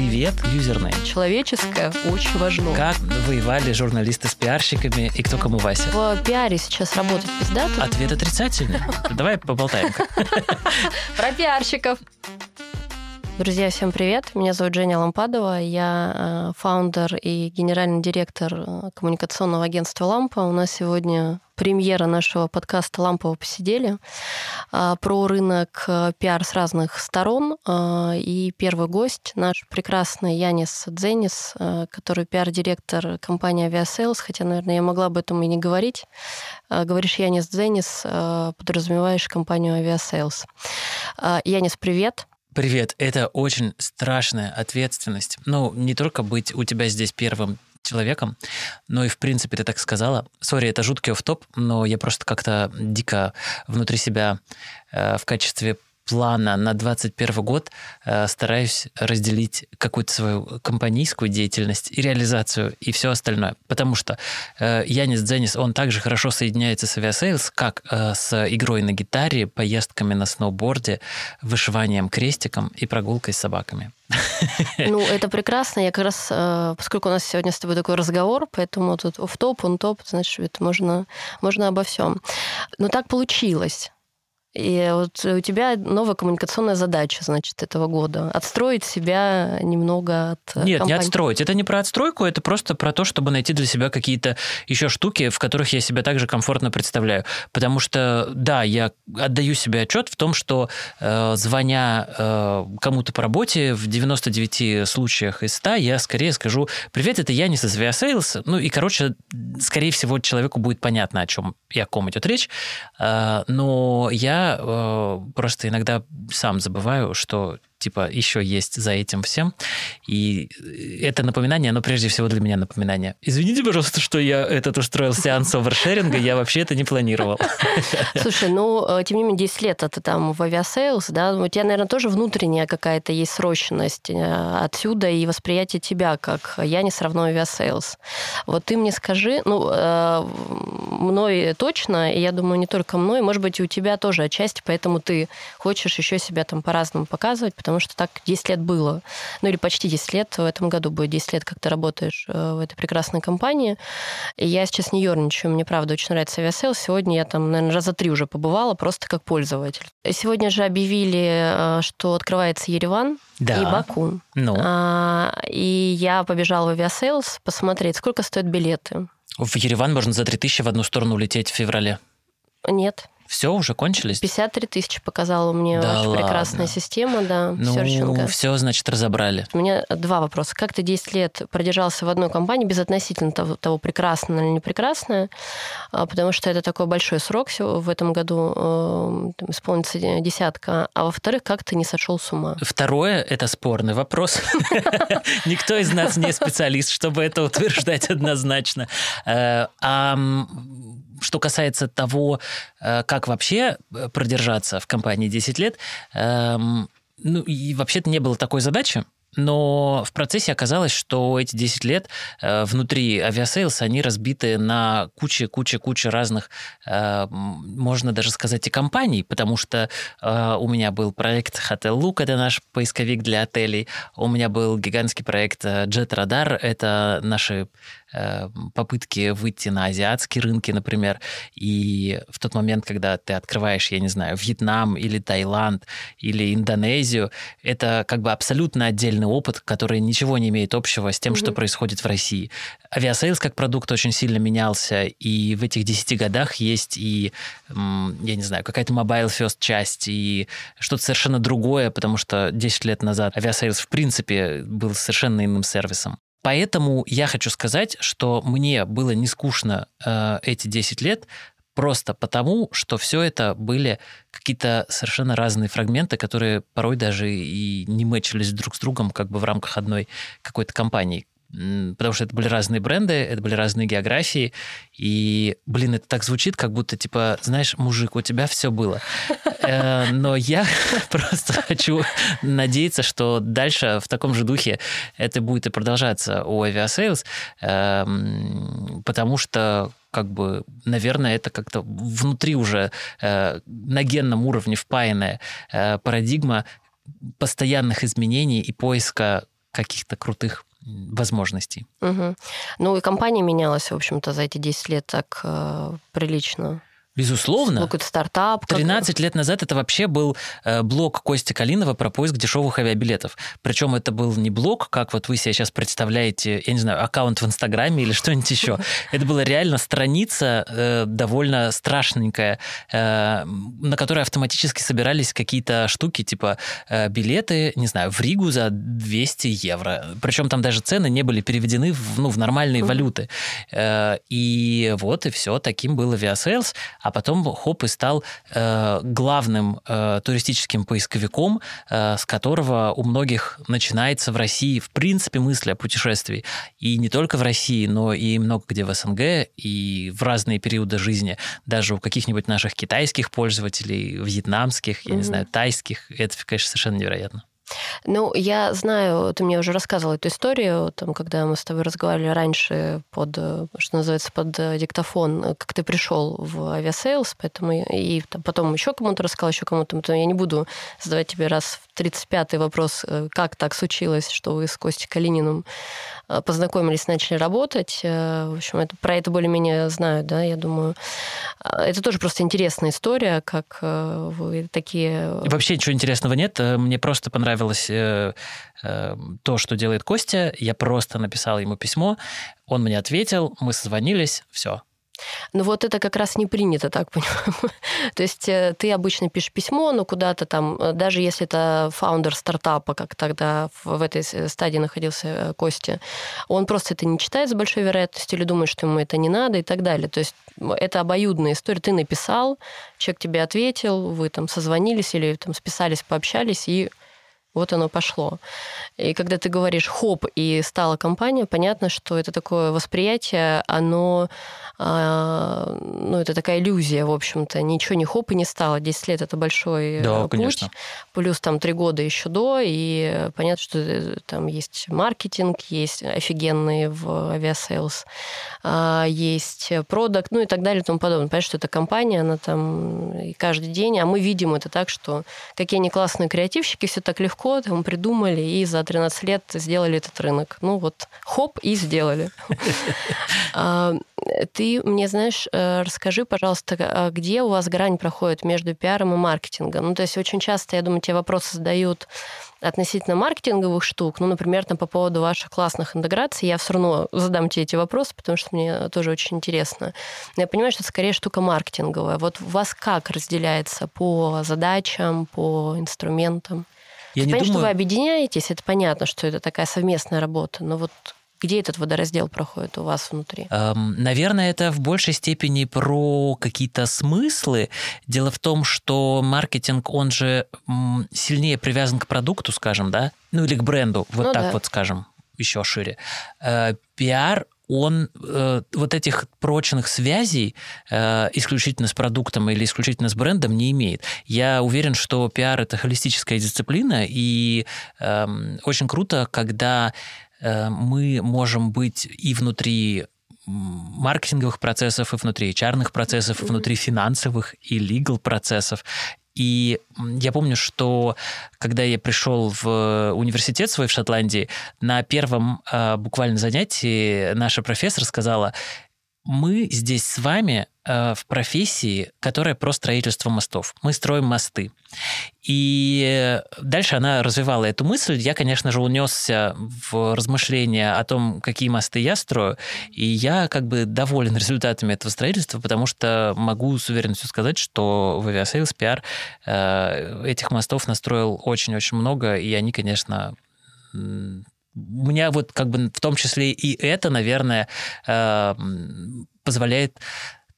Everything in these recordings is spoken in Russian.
Привет, юзернейм. Человеческое очень важно. Как воевали журналисты с пиарщиками и кто кому Вася? В пиаре сейчас работать пиздато. Ответ отрицательный. Давай поболтаем. Про пиарщиков. Друзья, всем привет. Меня зовут Женя Лампадова. Я э, фаундер и генеральный директор э, коммуникационного агентства «Лампа». У нас сегодня премьера нашего подкаста «Лампово посидели» э, про рынок пиар с разных сторон. И первый гость наш прекрасный Янис Дзенис, который пиар-директор компании «Aviasales», хотя, наверное, я могла об этом и не говорить. Говоришь Янис Дзенис, подразумеваешь компанию «Aviasales». Янис, привет. Привет, это очень страшная ответственность. Ну, не только быть у тебя здесь первым человеком, но и, в принципе, ты так сказала. Sorry, это жуткий off-top, но я просто как-то дико внутри себя э, в качестве плана на 2021 год э, стараюсь разделить какую-то свою компанийскую деятельность и реализацию и все остальное. Потому что э, Янис Дзенис, он также хорошо соединяется с Aviasales, как э, с игрой на гитаре, поездками на сноуборде, вышиванием крестиком и прогулкой с собаками. Ну, это прекрасно. Я как раз, поскольку у нас сегодня с тобой такой разговор, поэтому тут off-top, on-top, значит, можно, можно обо всем. Но так получилось и вот у тебя новая коммуникационная задача, значит, этого года. Отстроить себя немного от Нет, компании. не отстроить. Это не про отстройку, это просто про то, чтобы найти для себя какие-то еще штуки, в которых я себя также комфортно представляю. Потому что, да, я отдаю себе отчет в том, что э, звоня э, кому-то по работе, в 99 случаях из 100 я скорее скажу «Привет, это я не со Sales». Ну и, короче, скорее всего, человеку будет понятно, о чем и о ком идет речь. Э, но я э, просто иногда сам забываю, что типа еще есть за этим всем. И это напоминание, оно прежде всего для меня напоминание. Извините, пожалуйста, что я этот устроил сеанс oversharing а, я вообще это не планировал. Слушай, ну, э, тем не менее, 10 лет это там в Aviasales, да, у тебя, наверное, тоже внутренняя какая-то есть сросшность э, отсюда и восприятие тебя как Янис равно Aviasales. Вот ты мне скажи, ну, э, мной точно, и я думаю, не только мной, может быть, и у тебя тоже отчасти, поэтому ты хочешь еще себя там по-разному показывать, потому что так 10 лет было. Ну или почти 10 лет, в этом году будет 10 лет, как ты работаешь э, в этой прекрасной компании. И я сейчас не ерничаю, мне правда очень нравится Aviasales. Сегодня я там, наверное, раза три уже побывала, просто как пользователь. Сегодня же объявили, э, что открывается Ереван, да. и Баку. Ну. А, и я побежала в авиасейлс посмотреть, сколько стоят билеты. В Ереван можно за 3000 в одну сторону улететь в феврале. Нет. Все, уже кончились? 53 тысячи показала мне да ваша ладно. прекрасная система, да, ну, серчинга. все, значит, разобрали. У меня два вопроса. Как ты 10 лет продержался в одной компании, безотносительно того, того прекрасное или не прекрасное, а, потому что это такой большой срок в этом году, э, исполнится десятка. А во-вторых, как ты не сошел с ума? Второе – это спорный вопрос. Никто из нас не специалист, чтобы это утверждать однозначно. А что касается того, э, как вообще э, продержаться в компании 10 лет, эм, ну и вообще-то не было такой задачи. Но в процессе оказалось, что эти 10 лет э, внутри Aviasales, они разбиты на куче-куче-куче разных, э, можно даже сказать, и компаний, потому что э, у меня был проект Hotellook, это наш поисковик для отелей, у меня был гигантский проект Jetradar, это наши Э, попытки выйти на азиатские рынки, например, и в тот момент, когда ты открываешь, я не знаю, Вьетнам или Таиланд или Индонезию, это как бы абсолютно отдельный опыт, который ничего не имеет общего с тем, mm-hmm. что происходит в России. Aviasales как продукт очень сильно менялся, и в этих 10 годах есть и, я не знаю, какая-то mobile first часть, и что-то совершенно другое, потому что 10 лет назад Aviasales в принципе был совершенно иным сервисом. Поэтому я хочу сказать, что мне было не скучно э, эти 10 лет, просто потому, что все это были какие-то совершенно разные фрагменты, которые порой даже и не мэчились друг с другом как бы в рамках одной какой-то компании потому что это были разные бренды, это были разные географии, и, блин, это так звучит, как будто, типа, знаешь, мужик, у тебя все было. Э, но я просто хочу надеяться, что дальше в таком же духе это будет и продолжаться у Aviasales, эм, потому что как бы, наверное, это как-то внутри уже э, на генном уровне впаянная э, парадигма постоянных изменений и поиска каких-то крутых возможностей. Угу. Ну и компания менялась, в общем-то, за эти 10 лет так э, прилично. Безусловно. Какой-то стартап. 13 как... лет назад это вообще был э, блог Кости Калинова про поиск дешевых авиабилетов. Причем это был не блог, как вот вы себе сейчас представляете, я не знаю, аккаунт в Инстаграме или что-нибудь еще. Это была реально страница э, довольно страшненькая, э, на которой автоматически собирались какие-то штуки, типа билеты, не знаю, в Ригу за 200 евро. Причем там даже цены не были переведены в, ну, в нормальные валюты. И вот, и все, таким был Aviasales. А а потом хоп и стал э, главным э, туристическим поисковиком, э, с которого у многих начинается в России в принципе мысль о путешествии. И не только в России, но и много где в СНГ, и в разные периоды жизни. Даже у каких-нибудь наших китайских пользователей, вьетнамских, я mm-hmm. не знаю, тайских. Это, конечно, совершенно невероятно. Ну, я знаю, ты мне уже рассказывал эту историю, там, когда мы с тобой разговаривали раньше под, что называется, под диктофон, как ты пришел в Aviasales, поэтому и там, потом еще кому-то рассказал, еще кому-то. Я не буду задавать тебе раз в 35-й вопрос, э, как так случилось, что вы с Костей Калининым э, познакомились, начали работать. Э, в общем, это, про это более-менее знаю, да, я думаю. Это тоже просто интересная история, как вы такие... Вообще ничего интересного нет. Мне просто понравилось то, что делает Костя. Я просто написал ему письмо, он мне ответил, мы созвонились, все, ну вот это как раз не принято, так понимаю. То есть э, ты обычно пишешь письмо, но куда-то там, э, даже если это фаундер стартапа, как тогда в этой стадии находился э, Костя, он просто это не читает с большой вероятностью или думает, что ему это не надо и так далее. То есть это обоюдная история. Ты написал, человек тебе ответил, вы там созвонились или там списались, пообщались, и вот оно пошло. И когда ты говоришь хоп и стала компания, понятно, что это такое восприятие, оно ну, это такая иллюзия, в общем-то. Ничего не хоп и не стало. 10 лет – это большой э, да, путь. Конечно. Плюс там 3 года еще до, и понятно, что э, там есть маркетинг, есть офигенные в Aviasales, а, есть продукт, ну и так далее и тому подобное. Понятно, что это компания, она там и каждый день, а мы видим это так, что какие они классные креативщики, все так легко там придумали и за 13 лет сделали этот рынок. Ну вот хоп и сделали. А, ты мне, знаешь, э, расскажи, пожалуйста, а где у вас грань проходит между пиаром и маркетингом? Ну, то есть очень часто, я думаю, тебе вопросы задают относительно маркетинговых штук, ну, например, там по поводу ваших классных интеграций, я все равно задам тебе эти вопросы, потому что мне тоже очень интересно. Но я понимаю, что это скорее штука маркетинговая. Вот у вас как разделяется по задачам, по инструментам? Я не думаю... что вы объединяетесь, это понятно, что это такая совместная работа, но вот где этот водораздел проходит у вас внутри? Эм, наверное, это в большей степени про какие-то смыслы. Дело в том, что маркетинг, он же сильнее привязан к продукту, скажем, да? Ну или к бренду, вот ну, так да. вот скажем, еще шире. Э, пиар он э, вот этих прочных связей э, исключительно с продуктом или исключительно с брендом не имеет. Я уверен, что пиар это холистическая дисциплина, и э, очень круто, когда мы можем быть и внутри маркетинговых процессов, и внутри HR процессов, и внутри финансовых и legal процессов. И я помню, что когда я пришел в университет свой в Шотландии, на первом э, буквально занятии наша профессор сказала, мы здесь с вами э, в профессии, которая про строительство мостов. Мы строим мосты. И дальше она развивала эту мысль. Я, конечно же, унесся в размышления о том, какие мосты я строю. И я как бы доволен результатами этого строительства, потому что могу с уверенностью сказать, что в Aviasales PR э, этих мостов настроил очень-очень много, и они, конечно, у меня вот как бы в том числе и это, наверное, э, позволяет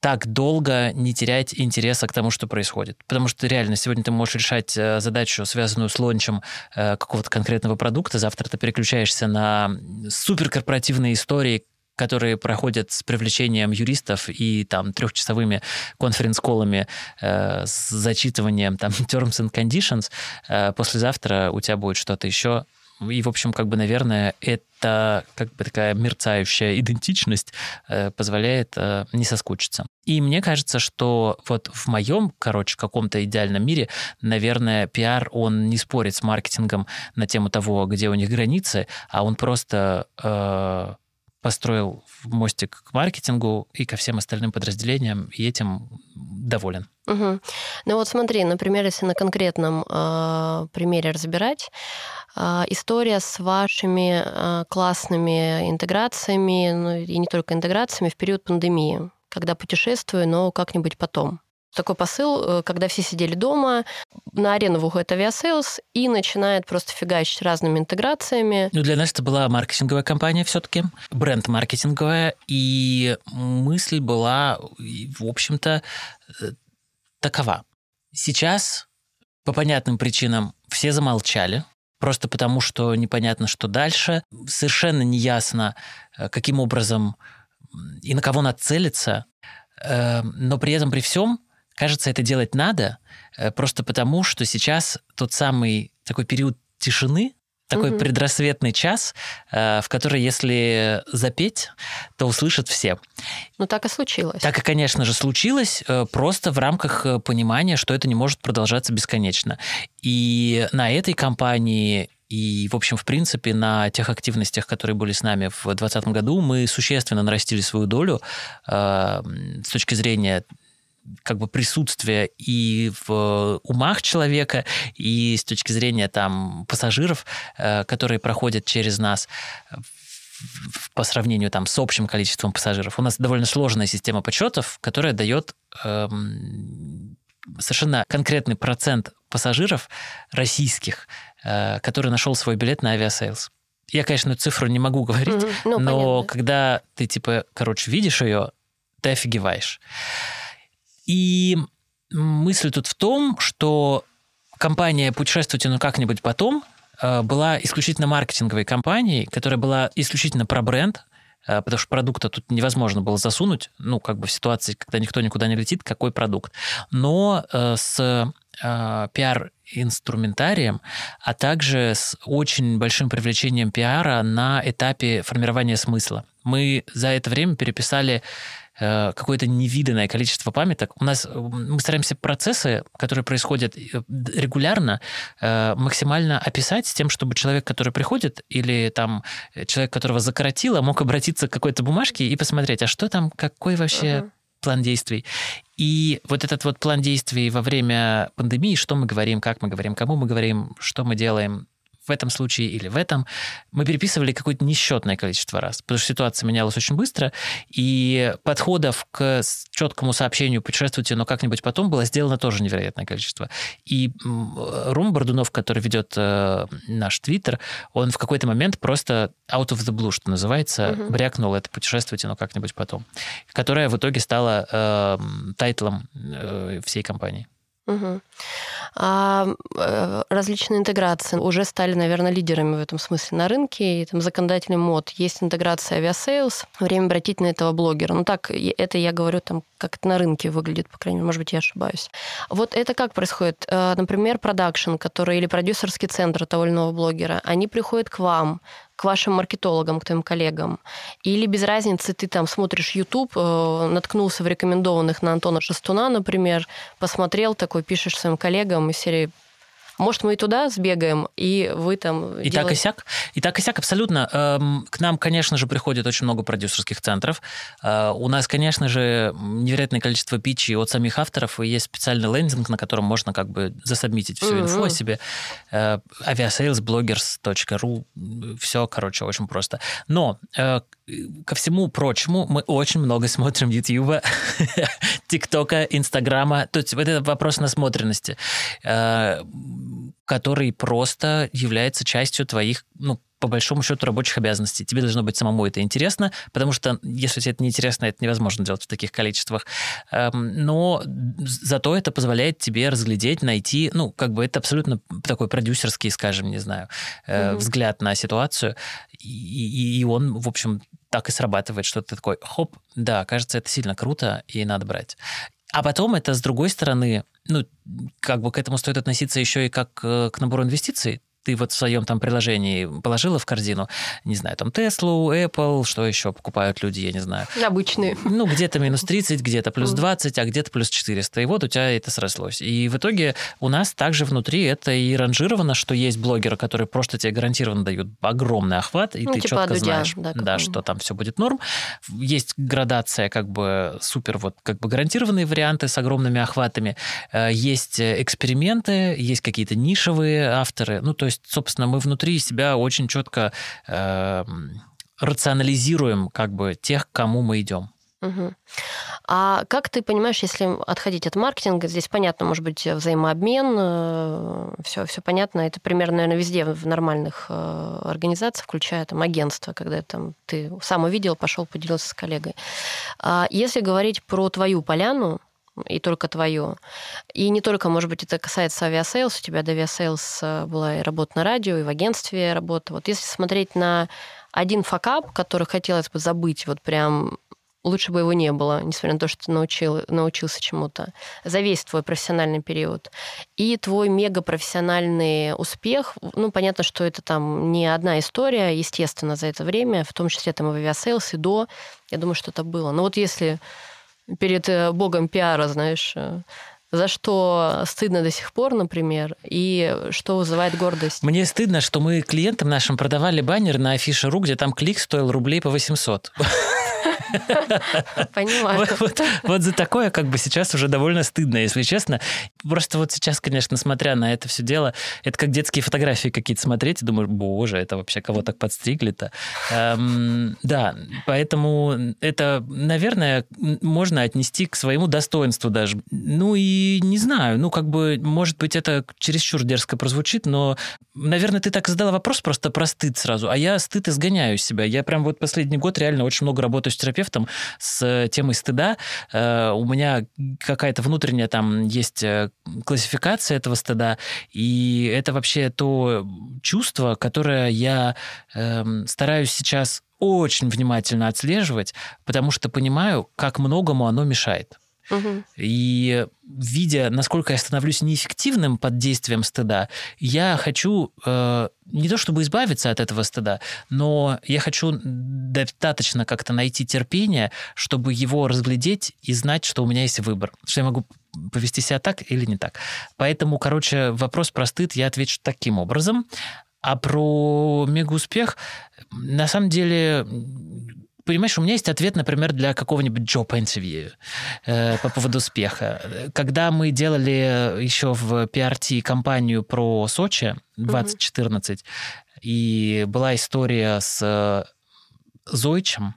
так долго не терять интереса к тому, что происходит. Потому что реально сегодня ты можешь решать э, задачу, связанную с лончем э, какого-то конкретного продукта, завтра ты переключаешься на суперкорпоративные истории, которые проходят с привлечением юристов и там трехчасовыми конференц-колами э, с зачитыванием там terms and conditions. Э, послезавтра у тебя будет что-то еще И, в общем, как бы, наверное, это как бы такая мерцающая идентичность э, позволяет э, не соскучиться. И мне кажется, что вот в моем, короче, каком-то идеальном мире, наверное, пиар, он не спорит с маркетингом на тему того, где у них границы, а он просто э, построил мостик к маркетингу и ко всем остальным подразделениям, и этим доволен. Угу. Ну вот смотри, например, если на конкретном э, примере разбирать, э, история с вашими э, классными интеграциями, ну, и не только интеграциями в период пандемии, когда путешествую, но как-нибудь потом такой посыл, э, когда все сидели дома, на арену выходит Aviasales и начинает просто фигачить разными интеграциями. Ну, для нас это была маркетинговая компания все-таки, бренд маркетинговая, и мысль была, в общем-то, э, такова. Сейчас по понятным причинам все замолчали, просто потому что непонятно, что дальше. Совершенно неясно, э, каким образом и на кого нацелиться, но при этом при всем Кажется, это делать надо э, просто потому, что сейчас тот самый такой период тишины, такой угу. предрассветный час, э, в который, если запеть, то услышат все. Ну, так и случилось. Так и, конечно же, случилось, э, просто в рамках понимания, что это не может продолжаться бесконечно. И на этой кампании и, в общем, в принципе, на тех активностях, которые были с нами в 2020 году, мы существенно нарастили свою долю э, с точки зрения как бы присутствие и в умах человека, и с точки зрения там пассажиров, э, которые проходят через нас по сравнению там с общим количеством пассажиров. У нас довольно сложная система подсчетов, которая дает эм, совершенно конкретный процент пассажиров российских, э, который нашел свой билет на Aviasales. Я, конечно, цифру не могу говорить, mm-hmm. ну, но понятно. когда ты, типа, короче, видишь ее, ты офигеваешь. И мысль тут в том, что компания «Путешествуйте, ну как-нибудь потом» э, была исключительно маркетинговой компанией, которая была исключительно про бренд, э, потому что продукта тут невозможно было засунуть, ну, как бы в ситуации, когда никто никуда не летит, какой продукт. Но э, с пиар-инструментарием, а также с очень большим привлечением пиара на этапе формирования смысла. Мы за это время переписали какое-то невиданное количество памяток. У нас мы стараемся процессы, которые происходят э, регулярно, э, максимально описать с тем, чтобы человек, который приходит, или там человек, которого закоротило, мог обратиться к какой-то бумажке и посмотреть, а что там, какой вообще uh-huh. план действий. И вот этот вот план действий во время пандемии, что мы говорим, как мы говорим, кому мы говорим, что мы делаем, в этом случае или в этом, мы переписывали какое-то несчетное количество раз, потому что ситуация менялась очень быстро, и подходов к четкому сообщению «путешествуйте, но как-нибудь потом» было сделано тоже невероятное количество. И Рома Бордунов, который ведет э, наш твиттер, он в какой-то момент просто out of the blue, что называется, угу. брякнул это «путешествуйте, но как-нибудь потом», которая в итоге стала э, title ом э, всей кампании. Угу. А э, различные интеграции уже стали, наверное, лидерами в этом смысле на рынке. И там законодатели мод. Есть интеграция Aviasales. Время обратить на этого блогера. Ну так, это я говорю, там, как это на рынке выглядит, по крайней мере, может быть, я ошибаюсь. Вот это как происходит? Э, например, продакшн, который или продюсерский центр того или иного блогера, они приходят к вам, к вашим маркетологам, к твоим коллегам. Или без разницы, ты там смотришь YouTube, э, наткнулся в рекомендованных на Антона Шестуна, например, посмотрел такой, пишешь своим коллегам из серии может, мы и туда сбегаем, и вы там... И делаете... так и сяк. И так и сяк, абсолютно. Эм, к нам, конечно же, приходит очень много продюсерских центров. Э, у нас, конечно же, невероятное количество питчей от самих авторов, и есть специальный лендинг, на котором можно как бы засобмитить всю mm-hmm. инфу о себе. Э, aviasalesbloggers.ru Все, короче, очень просто. Но э, ко всему прочему, мы очень много смотрим Ютьюба, ТикТока, Инстаграма. То есть вот это вопрос насмотренности который просто является частью твоих, ну, по большому счету, рабочих обязанностей. Тебе должно быть самому это интересно, потому что если тебе это неинтересно, это невозможно делать в таких количествах. Эм, но зато это позволяет тебе разглядеть, найти, ну, как бы это абсолютно такой продюсерский, скажем, не знаю, mm-hmm. взгляд на ситуацию. И, и он, в общем, так и срабатывает, что ты такой, хоп, да, кажется, это сильно круто, и надо брать. А потом это, с другой стороны, ну, как бы к этому стоит относиться еще и как э, к набору инвестиций. Ты вот в своем там приложении положила в корзину, не знаю, там Теслу, Apple, что еще покупают люди, я не знаю. Обычные. Ну, где-то минус 30, где-то плюс 20, а где-то плюс 400. И вот у тебя это срослось. И в итоге у нас также внутри это и ранжировано, что есть блогеры, которые просто тебе гарантированно дают огромный охват, и ну, ты типа четко Дудя, знаешь, да, да, что там все будет норм. Есть градация как бы супер вот как бы гарантированные варианты с огромными охватами. Э, есть эксперименты, есть какие-то нишевые авторы. Ну, то есть есть, собственно, мы внутри себя очень четко э, рационализируем как бы тех, к кому мы идем. Угу. А как ты понимаешь, если отходить от маркетинга, здесь понятно, может быть, взаимообмен, все, э, все понятно, это примерно, наверное, везде в нормальных э, организациях, включая там агентство, когда там, ты сам увидел, пошел, поделился с коллегой. А если говорить про твою поляну, и только твое. И не только, может быть, это касается Aviasales, у тебя до Aviasales э, была и работа на радио, и в агентстве работа. Вот если смотреть на один факап, который хотелось бы забыть, вот прям лучше бы его не было, несмотря на то, что ты научил, научился чему-то, за весь твой профессиональный период. И твой мегапрофессиональный успех, ну, понятно, что это там не одна история, естественно, за это время, в том числе там и в Aviasales, и до, я думаю, что это было. Но вот если перед э, богом пиара, знаешь, э, за что стыдно до сих пор, например, и что вызывает гордость? Мне стыдно, что мы клиентам нашим продавали баннер на афише.ру, где там клик стоил рублей по 800. Понимаю. Вот, за такое как бы сейчас уже довольно стыдно, если честно. Просто вот сейчас, конечно, смотря на это все дело, это как детские фотографии какие-то смотреть и думаешь, боже, это вообще кого так подстригли-то. Эм, да, поэтому это, наверное, можно отнести к своему достоинству даже. Ну и не знаю, ну как бы, может быть, это чересчур дерзко прозвучит, но, наверное, ты так задала вопрос просто про стыд сразу, а я стыд изгоняю из себя. Я прям вот последний год реально очень много работаю с терапевтом с темой стыда. Э, у меня какая-то внутренняя там есть э, классификация этого стыда, и это вообще то чувство, которое я эм, стараюсь сейчас очень внимательно отслеживать, потому что понимаю, как многому оно мешает. И видя, насколько я становлюсь неэффективным под действием стыда, я хочу э, не то чтобы избавиться от этого стыда, но я хочу достаточно как-то найти терпение, чтобы его разглядеть и знать, что у меня есть выбор, что я могу повести себя так или не так. Поэтому, короче, вопрос про стыд я отвечу таким образом. А про мега-успех, на самом деле, Понимаешь, у меня есть ответ, например, для какого-нибудь interview э, по поводу успеха. Когда мы делали еще в PRT кампанию про Сочи 2014, mm-hmm. и была история с Зойчем,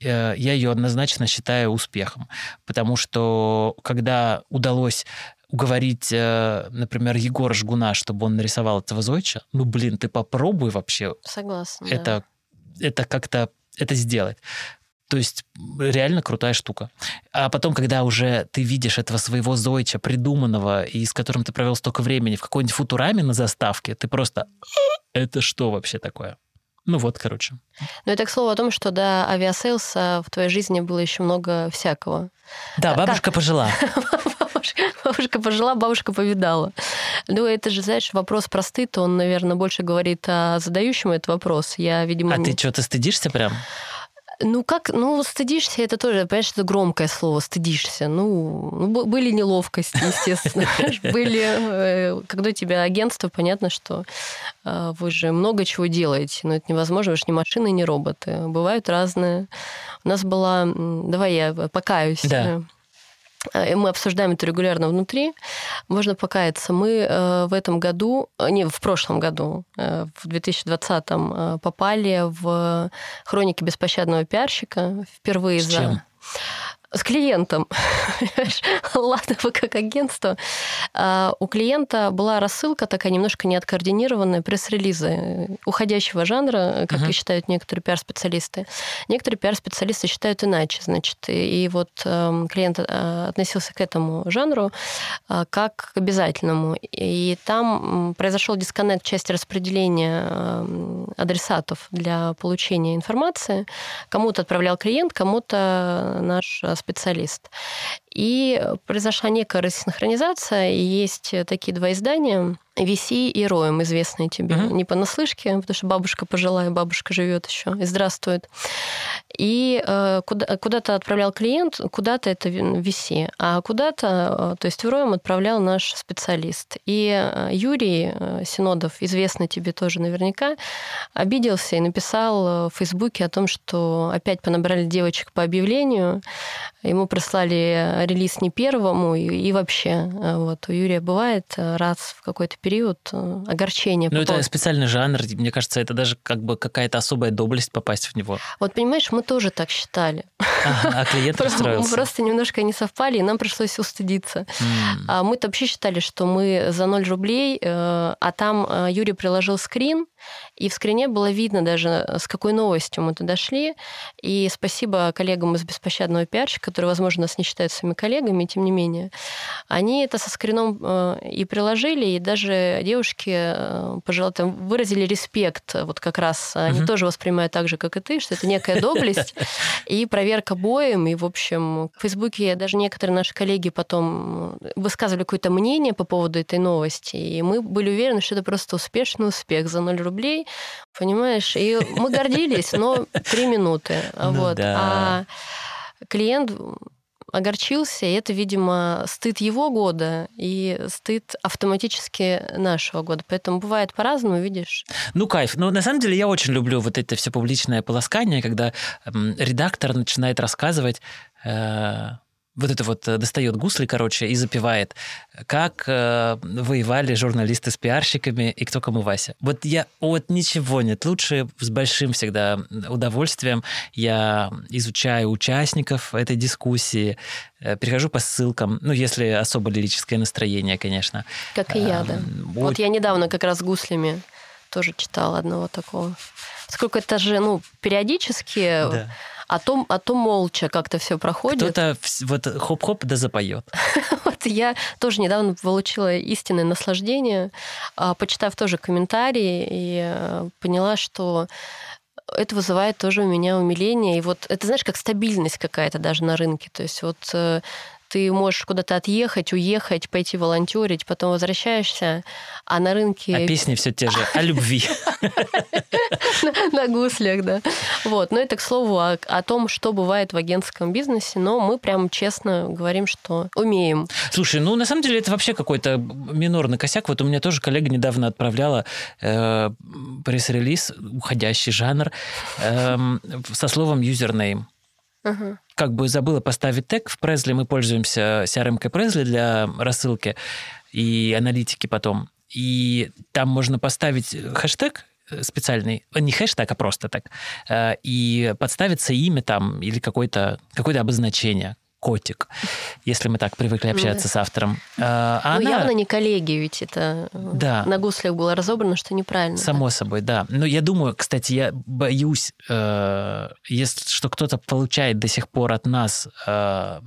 э, я ее однозначно считаю успехом, потому что когда удалось уговорить, э, например, Егора Жгуна, чтобы он нарисовал этого Зойча, ну, блин, ты попробуй вообще. Согласна. Это, да. это как-то это сделать. То есть реально крутая штука. А потом, когда уже ты видишь этого своего Зойча, придуманного, и с которым ты провел столько времени в какой-нибудь футураме на заставке, ты просто... Это что вообще такое? Ну вот, короче. Ну это к слову о том, что до Aviasales а в твоей жизни было еще много всякого. Да, бабушка как? пожила. Бабушка пожила, бабушка повидала. Ну, это же, знаешь, вопрос простый, то он, наверное, больше говорит о задающем этот вопрос. Я, видимо... А не... ты что-то стыдишься прям? Ну, как, ну, стыдишься, это тоже, понимаешь, это громкое слово, стыдишься. Ну, ну были неловкости, естественно. Были, э, когда у тебя агентство, понятно, что э, вы же много чего делаете, но это невозможно, вы же не машины, не роботы. Бывают разные. У нас была, давай я покаюсь. Да Э, мы обсуждаем это регулярно внутри, можно покаяться. Мы э, в этом году, э, не, в прошлом году, в 2020 попали в хроники беспощадного пиарщика впервые С за... Чем? С клиентом. Ладно, вы как агентство. А, у клиента была рассылка такая немножко неоткоординированная, пресс-релизы уходящего жанра, как uh-huh. считают некоторые пиар-специалисты. Некоторые пиар-специалисты считают иначе. Значит, и вот эм, клиент э, относился к этому жанру э, как к обязательному. И там произошел дисконнект части распределения эм, адресатов для получения информации. Кому-то отправлял клиент, кому-то наш специалист. И произошла некая рассинхронизация, и есть такие два издания, Виси и Роем, известные тебе. Угу. Не понаслышке, потому что бабушка пожилая, бабушка живет еще и здравствует. И э, куда, куда-то отправлял клиент, куда-то это Виси, а куда-то, э, то есть в Роем отправлял наш специалист. И э, Юрий э, Синодов, известный тебе тоже наверняка, обиделся и написал в Фейсбуке о том, что опять понабрали девочек по объявлению, ему прислали релиз не первому, и, и вообще вот у Юрия бывает раз в какой-то период э, огорчения. Ну, это специальный жанр. Мне кажется, это даже как бы какая-то особая доблесть попасть в него. Вот понимаешь, мы тоже так считали. Ага, а клиент расстроился. Мы просто немножко не совпали, и нам пришлось устыдиться. Mm. А мы-то вообще считали, что мы за 0 рублей, э, а там э, Юрий приложил скрин, и в скрине было видно даже, с какой новостью мы туда шли. И спасибо коллегам из «Беспощадного пиарщика», которые, возможно, нас не считают своими коллегами, тем не менее. Они это со скрином э, и приложили, и даже девушки э, пожалуй, там, выразили респект. Вот как раз они угу. тоже воспринимают так же, как и ты, что это некая доблесть и проверка боем. И, в общем, в Фейсбуке даже некоторые наши коллеги потом высказывали какое-то мнение по поводу этой новости. И мы были уверены, что это просто успешный успех за 0 рублей рублей, понимаешь? И мы гордились, но три минуты. Ну, вот. Да. А клиент огорчился, и это, видимо, стыд его года и стыд автоматически нашего года. Поэтому бывает по-разному, видишь. Ну, кайф. Но ну, на самом деле я очень люблю вот это все публичное полоскание, когда редактор начинает рассказывать э, вот это вот э, достает гусли, короче, и запивает, как э, воевали журналисты с пиарщиками и кто кому Вася. Вот я вот ничего нет. Лучше с большим всегда удовольствием я изучаю участников этой дискуссии, э, перехожу по ссылкам, ну, если особо лирическое настроение, конечно. Как и я, да. Вот, вот я недавно как раз гуслями тоже читала одного такого. Сколько это же, ну, периодически... Да а то, а то молча как-то все проходит. Кто-то вот хоп-хоп да запоет. вот я тоже недавно получила истинное наслаждение, а, почитав тоже комментарии, и э, поняла, что это вызывает тоже у меня умиление. И вот это, знаешь, как стабильность какая-то даже на рынке. То есть вот э, ты можешь куда-то отъехать, уехать, пойти волонтерить, потом возвращаешься, а на рынке... А песни все те же, о любви. На гуслях, да. Вот, но это, к слову, о том, что бывает в агентском бизнесе, но мы прям честно говорим, что умеем. Слушай, ну, на самом деле, это вообще какой-то минорный косяк. Вот у меня тоже коллега недавно отправляла э, пресс-релиз, уходящий жанр, эм, со словом username. Угу. Как бы забыла поставить тег в Presley, мы пользуемся CRM-кой Presley для рассылки и аналитики потом. И там можно поставить хэштег специальный, не хэштег, а просто так, э, и подставиться имя там или какое-то какое обозначение котик, если мы так привыкли общаться да. с автором. А, ну, она... явно не коллеги, ведь это да. на гуслях было разобрано, что неправильно. Само да? собой, да. Но я думаю, кстати, я боюсь, э, если что кто-то получает до сих пор от нас э,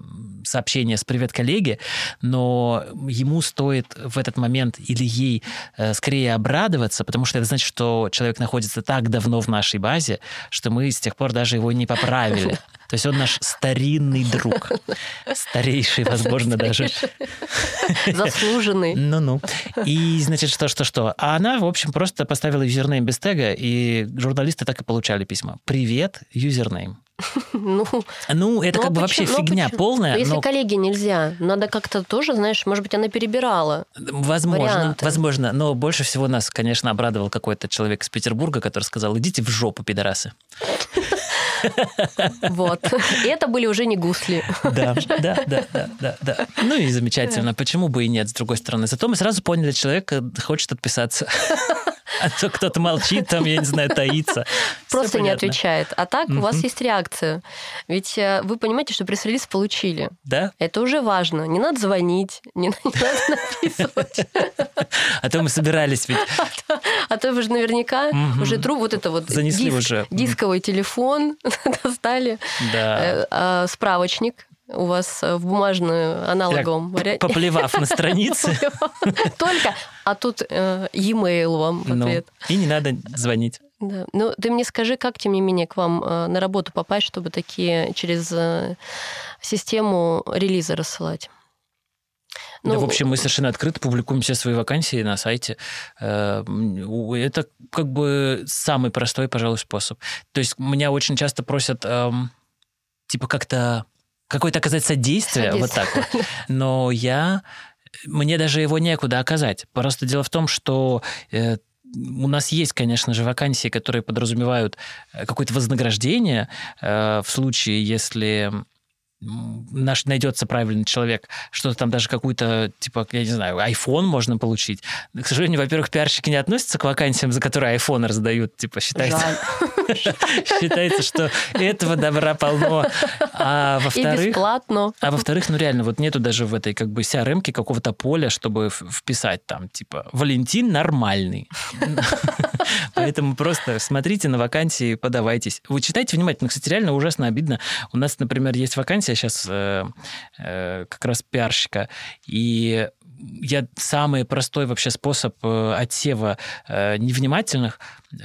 сообщение с «Привет, коллеги», но ему стоит в этот момент или ей э, скорее обрадоваться, потому что это значит, что человек находится так давно в нашей базе, что мы с тех пор даже его не поправили. То есть он наш старинный друг. Старейший, возможно, даже. Заслуженный. Ну-ну. И, значит, что-что-что. А она, в общем, просто поставила username без тега, и журналисты так и получали письма. «Привет, username». Ну, ну, это ну, как бы вообще ну, фигня полная. Но если но... коллеге нельзя, надо как-то тоже, знаешь, может быть, она перебирала. Возможно, возможно. Но больше всего нас, конечно, обрадовал какой-то человек из Петербурга, который сказал: идите в жопу, пидорасы. Вот. И это были уже не гусли. Да, да, да, да, да, да. Ну и замечательно. Почему бы и нет, с другой стороны. Зато мы сразу поняли, человек хочет отписаться. А то кто-то молчит, там, я не знаю, таится. Просто не отвечает. А так у вас есть реакция. Ведь э, вы понимаете, что пресс-релиз получили. Да. Это уже важно. Не надо звонить, не, надо написывать. А то мы собирались ведь. А то, вы же наверняка уже труп, вот это вот Занесли уже. дисковый телефон достали. Да. Э, а, справочник у вас в бумажную аналоговом варианте. Поплевав на странице. Только, а тут э, e-mail вам ну, ответ. И не надо звонить. Да. Ну, ты мне скажи, как, тем не менее, к вам э, на работу попасть, чтобы такие через э, систему релизы рассылать? Ну, да, в общем, мы совершенно открыто публикуем все свои вакансии на сайте. Э, это как бы самый простой, пожалуй, способ. То есть меня очень часто просят, эм, типа, как-то какое-то оказать содействие, содействие, вот так вот. Но я мне даже его некуда оказать. Просто дело в том, что э, у нас есть, конечно же, вакансии, которые подразумевают э, какое-то вознаграждение э, в случае, если наш найдется правильный человек, что-то там даже какую-то, типа, я не знаю, iPhone можно получить. К сожалению, во-первых, пиарщики не относятся к вакансиям, за которые iPhone раздают. Типа, считается, считается, что этого добра полно. А во-вторых... И бесплатно. А во-вторых, ну реально, вот нету даже в этой как бы crm какого-то поля, чтобы вписать там, типа, Валентин нормальный. Поэтому просто смотрите на вакансии, подавайтесь. Вы читайте внимательно. Кстати, реально ужасно обидно. У нас, например, есть вакансия сейчас э, э, как раз пиарщика, и я самый простой вообще способ э, отсева э, невнимательных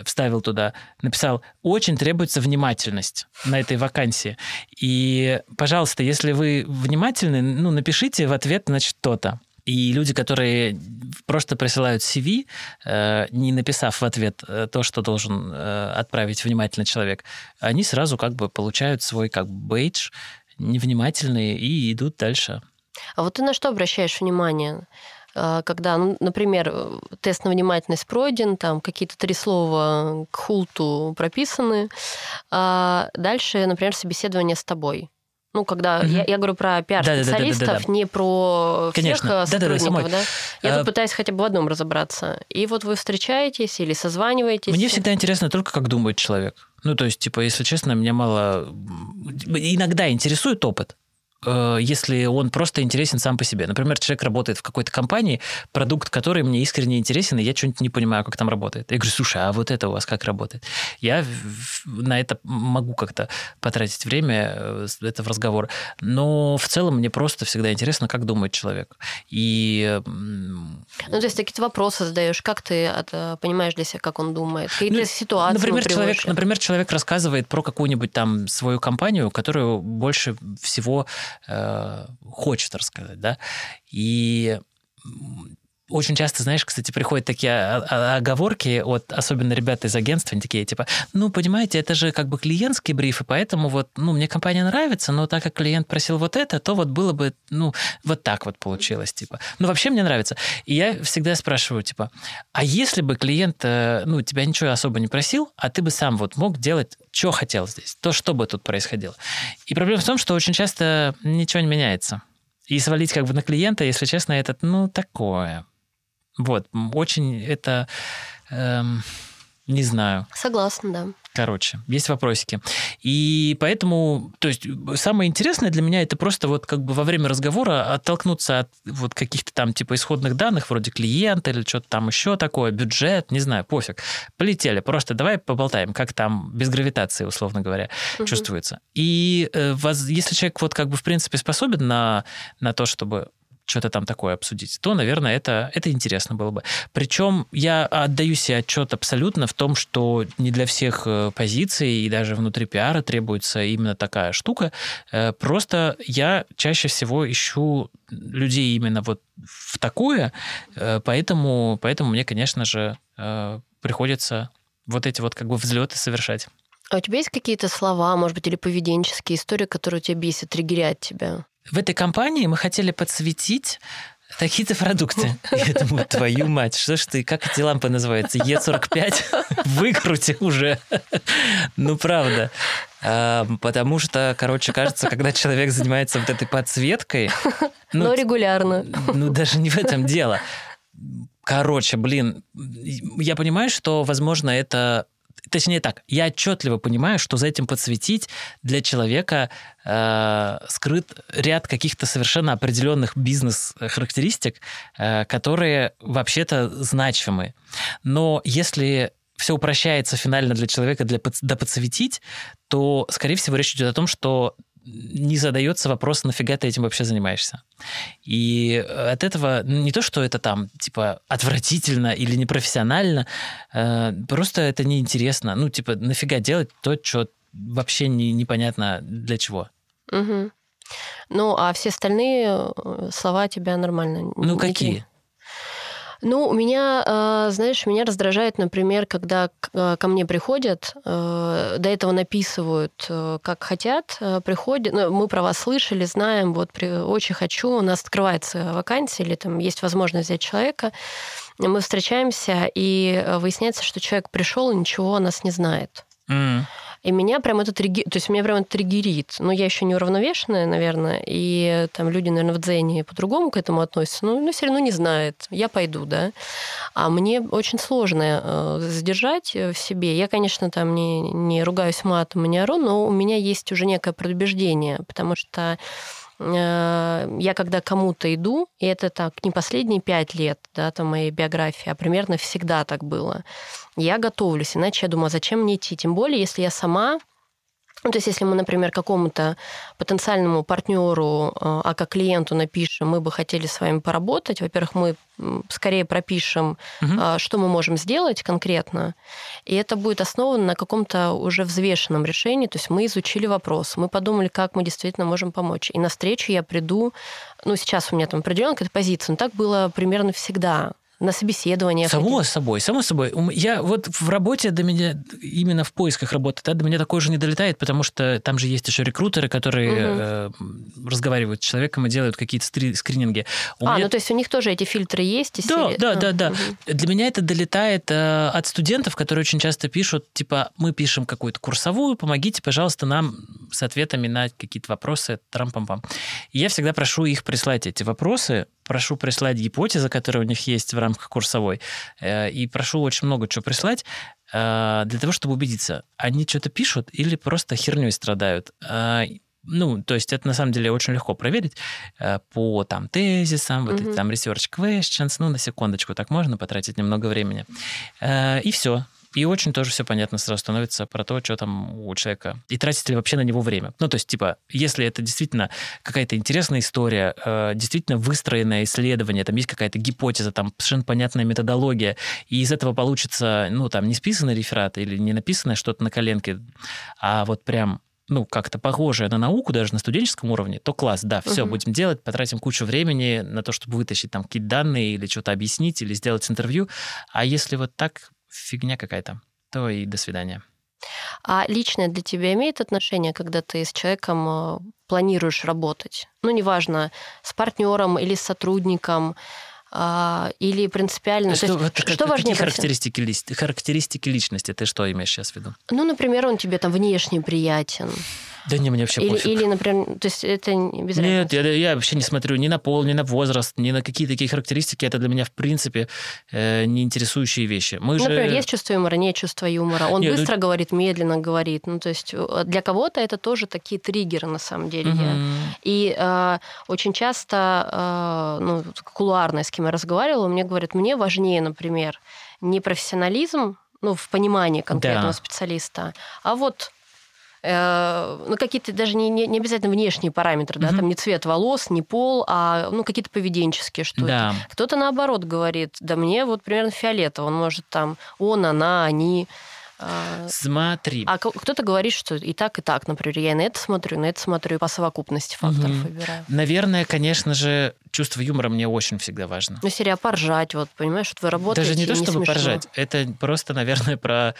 вставил туда, написал, очень требуется внимательность на этой вакансии. И, пожалуйста, если вы внимательны, ну, напишите в ответ, значит, то-то. И люди, которые просто присылают CV, э, не написав в ответ э, то, что должен отправить внимательный человек, они сразу как бы получают свой как бейдж, невнимательные и идут дальше. А вот ты на что обращаешь внимание? когда, ну, например, тест на внимательность пройден, там какие-то три слова к хулту прописаны, а дальше, например, собеседование с тобой. Ну, когда угу. я, я говорю про пиар-специалистов, да, да, да, да, да. не про Конечно. всех сотрудников, да, да, да, да? Я а... тут пытаюсь хотя бы в одном разобраться. И вот вы встречаетесь или созваниваетесь. Мне всегда интересно только, как думает человек. Ну, то есть, типа, если честно, меня мало... Иногда интересует опыт. Э, если он просто интересен сам по себе. Например, человек работает в какой-то компании, продукт который мне искренне интересен, и я что-нибудь не понимаю, как там работает. Я говорю, слушай, а вот это у вас как работает? Я на это могу как-то потратить время, э, это в разговор. Но в целом мне просто всегда интересно, как думает человек. И... Ну, то есть какие-то вопросы задаешь, как ты э, понимаешь для себя, как он думает? Какие-то ну, ситуации например, человек, например, человек рассказывает про какую-нибудь там свою компанию, которую больше всего э, хочет рассказать, да, и очень часто, знаешь, кстати, приходят такие оговорки от, особенно ребята из агентства, они такие, типа, ну, понимаете, это же как бы клиентский бриф, и поэтому вот, ну, мне компания нравится, но так как клиент просил вот это, то вот было бы, ну, вот так вот получилось, типа. Ну, вообще мне нравится. И я всегда спрашиваю, типа, а если бы клиент, э, ну, тебя ничего особо не просил, а ты бы сам вот мог делать, что хотел здесь, то что бы тут происходило? И проблема в том, что очень часто ничего не меняется. И свалить как бы на клиента, если честно, это, ну, такое. Вот, очень это... Эм, не знаю. Согласна, да. Короче, есть вопросики. И поэтому, то есть, самое интересное для меня это просто вот как бы во время разговора оттолкнуться от вот каких-то там типа исходных данных, вроде клиента или что-то там еще такое, бюджет, не знаю, пофиг. Полетели. Просто давай поболтаем, как там без гравитации, условно говоря, угу. чувствуется. И э, вас, если человек вот как бы в принципе способен на, на то, чтобы что-то там такое обсудить, то, наверное, это, это интересно было бы. Причем я отдаю себе отчет абсолютно в том, что не для всех э, позиций и даже внутри пиара требуется именно такая штука. Э, просто я чаще всего ищу людей именно вот в такое, э, поэтому, поэтому мне, конечно же, приходится вот эти вот как бы взлеты совершать. А у тебя есть какие-то слова, может быть, или поведенческие истории, которые тебя бесят, триггерят тебя? В этой компании мы хотели подсветить такие-то продукты. Я думаю, твою мать, что ж ты, как эти лампы называются? Е45? Выкрути уже. Ну, правда. А, потому что, короче, кажется, когда человек занимается вот этой подсветкой... Ну, Но регулярно. Ну, даже не в этом дело. Короче, блин, я понимаю, что, возможно, это точнее так, я отчетливо понимаю, что за этим подсветить для человека э, скрыт ряд каких-то совершенно определенных бизнес-характеристик, э, которые вообще-то значимы. Но если все упрощается финально для человека для, да подсветить, то, скорее всего, речь идет о том, что не задается вопрос, нафига ты этим вообще занимаешься. И от этого не то, что это там, типа, отвратительно или непрофессионально, э, просто это неинтересно. Ну, типа, нафига делать то, что вообще не, непонятно для чего. Угу. Ну, а все остальные э, слова тебя нормально. Ну, какие? Ну, у меня, э, знаешь, меня раздражает, например, когда э, ко мне приходят, до этого написывают, как хотят, приходят, ну, мы про вас слышали, знаем, вот очень хочу, у нас открывается вакансия или там есть возможность взять человека, мы встречаемся, и выясняется, что человек пришел и ничего о нас не знает. Mm. И меня прям это триггерит, то есть меня прям это триггерит. Но я еще не уравновешенная, наверное, и там люди, наверное, в дзене по-другому к этому относятся, но, но все равно не знает. Я пойду, да. А мне очень сложно э, сдержать в себе. Я, конечно, там не, не ругаюсь матом не ору, но у меня есть уже некое предубеждение, потому что Э, я когда кому-то иду, и это так не последние пять лет да, там, моей биографии, а примерно всегда так было, я готовлюсь, иначе я думаю, а зачем мне идти? Тем более, если я сама ну, то есть, если мы, например, какому-то потенциальному партнеру, э, а как клиенту напишем, мы бы хотели с вами поработать, во-первых, мы скорее пропишем, угу. что мы можем сделать конкретно, и это будет основано на каком-то уже взвешенном решении. То есть мы изучили вопрос, мы подумали, как мы действительно можем помочь. И на встречу я приду, ну, сейчас у меня там определенная какая-то позиция, но так было примерно всегда на собеседование. Само собой, само собой. Я вот в работе до меня, именно в поисках работы, да, до меня такое же не долетает, потому что там же есть еще рекрутеры, которые угу. э, разговаривают с человеком и делают какие-то скрининги. У а, меня... ну то есть у них тоже эти фильтры есть? Да, серии... да, а, да, да. Угу. Для меня это долетает э, от студентов, которые очень часто пишут, типа, мы пишем какую-то курсовую, помогите, пожалуйста, нам с ответами на какие-то вопросы, трам-пам-пам. И я всегда прошу их прислать эти вопросы, прошу прислать гипотезы, которые у них есть в рамках курсовой, э, и прошу очень много чего прислать э, для того, чтобы убедиться, они что-то пишут или просто херней страдают. Э, ну, то есть это на самом деле очень легко проверить по там тезисам, вот mm-hmm. эти там research questions, ну, на секундочку так можно потратить немного времени. И все. И очень тоже все понятно сразу становится про то, что там у человека. И тратить ли вообще на него время. Ну, то есть, типа, если это действительно какая-то интересная история, э, действительно выстроенное исследование, там есть какая-то гипотеза, там совершенно понятная методология, и из этого получится, ну, там, не списанный реферат или не написанное что-то на коленке, а вот прям ну, как-то похожее на науку, даже на студенческом уровне, то класс, да, все, угу. будем делать, потратим кучу времени на то, чтобы вытащить там какие-то данные или что-то объяснить, или сделать интервью. А если вот так, фигня какая-то, то и до свидания. А личное для тебя имеет отношение, когда ты с человеком э, планируешь работать? Ну, неважно, с партнером или с сотрудником, или принципиально... Что, есть, вот, что важнее? Характеристики, характеристики личности ты что имеешь сейчас в виду? Ну, например, он тебе там внешне приятен. Да не, мне вообще или, пофиг. Или, например, то есть это без Нет, я, я вообще не смотрю ни на пол, ни на возраст, ни на какие такие характеристики. Это для меня, в принципе, э, не интересующие вещи. Мы например, же... есть чувство юмора, нет чувства юмора. Он нет, быстро ну... говорит, медленно говорит. Ну, то есть э, для кого-то это тоже такие триггеры, на самом деле. Угу. И э, очень часто, э, ну, кулуарно, с кем я разговаривала, мне говорят, мне важнее, например, не профессионализм, ну, в понимании конкретного да. специалиста, а вот Э, ну, какие-то даже не, не, не обязательно внешние параметры, да, там не цвет волос, не пол, а ну, какие-то поведенческие что да. Кто-то наоборот говорит, да мне вот примерно фиолетово, он может там он, она, они. А, Смотри. А кто-то говорит, что и так, и так, например, я на это смотрю, на это смотрю, и по совокупности факторов угу. выбираю. Наверное, конечно же, чувство юмора мне очень всегда важно. Ну, серия поржать, вот, понимаешь, вот вы работаете, Даже не то, не чтобы смешно. поржать, это просто, наверное, про...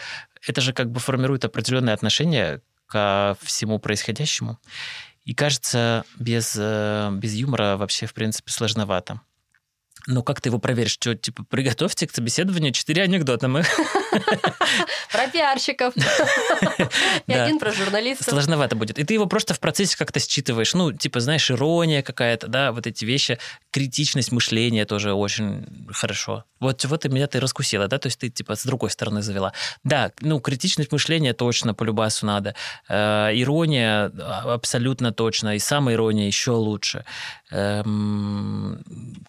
Это же как бы формирует определенные отношения ко всему происходящему. И кажется, без, э, без юмора вообще, в принципе, сложновато. Ну, как ты его проверишь? Что, типа, приготовьте к собеседованию четыре анекдота. Мы... Про пиарщиков. И один про журналистов. Сложновато будет. И ты его просто в процессе как-то считываешь. Ну, типа, знаешь, ирония какая-то, да, вот эти вещи. Критичность мышления тоже очень хорошо. Вот, вот и меня ты раскусила, да? То есть ты, типа, с другой стороны завела. Да, ну, критичность мышления точно по любасу надо. Э, ирония а, абсолютно точно. И самая ирония еще лучше. Эм,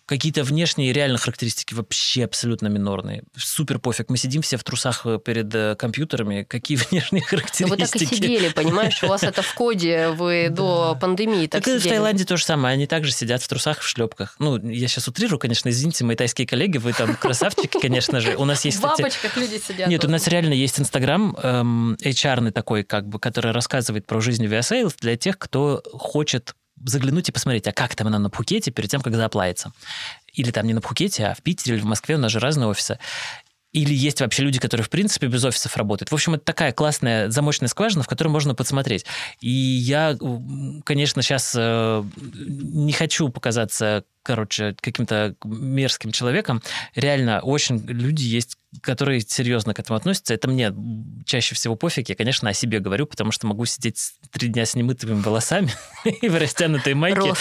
какие-то внешние реально характеристики вообще абсолютно минорные. Супер пофиг. Мы сидим все в трусах э, перед э, компьютерами. Какие внешние характеристики? Ну, вы так и сидели, понимаешь? У вас это в коде. Вы до пандемии так Так в Таиланде то же самое. Они также сидят в трусах, в шлепках. Ну, я сейчас утрирую, конечно, извините, мои тайские коллеги, вы там красавчики, конечно же. У нас есть, В бабочках люди сидят. Нет, у нас реально есть Инстаграм эм, HR такой, как бы, который рассказывает про жизнь Aviasales для тех, кто хочет заглянуть и посмотреть, а как там она на Пхукете перед тем, как заплавится. Или там не на Пхукете, а в Питере или в Москве, у нас же разные офисы. Или есть вообще люди, которые, в принципе, без офисов работают. В общем, это такая классная замочная скважина, в которой можно подсмотреть. И я, конечно, сейчас э, не хочу показаться короче, каким-то мерзким человеком. Реально, очень люди есть, которые серьезно к этому относятся. Это мне чаще всего пофиг. Я, конечно, о себе говорю, потому что могу сидеть три дня с немытыми волосами и в растянутой майке.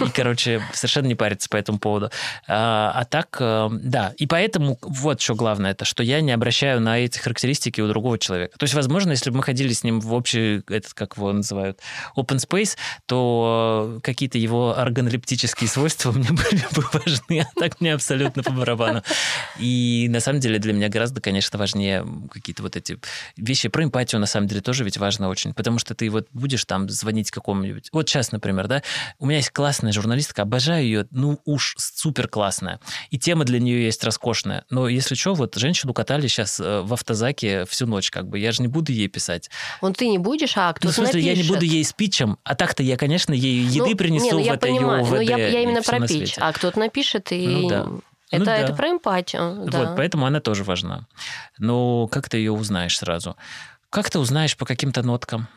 И, короче, совершенно не париться по этому поводу. А, а так, э, да. И поэтому вот что главное, это что я не обращаю на эти характеристики у другого человека. То есть, возможно, если бы мы ходили с ним в общий, этот, как его называют, open space, то какие-то его органолептические свойства мне были бы важны, а так мне абсолютно по барабану. И на самом деле для меня гораздо, конечно, важнее какие-то вот эти вещи. Про эмпатию, на самом деле, тоже ведь важно очень, потому что ты вот будешь там звонить какому-нибудь... Вот сейчас, например, да, у меня есть классная журналистка, обожаю ее, ну уж супер классная. И тема для нее есть роскошная. Но если что, вот женщину катали сейчас э, в автозаке всю ночь, как бы. Я же не буду ей писать. Он ты не будешь, а кто-то Ну, в смысле, напишет. я не буду ей спичем, а так-то я, конечно, ей еды Ну, принесу не, ну, в я это понимаю, ОВД я, я и именно про на свете. а кто-то напишет, и Ну да. это, Ну это да. про эмпатию. да. Вот, поэтому она тоже важна. Но как ты ее узнаешь сразу? Как ты узнаешь по каким-то ноткам?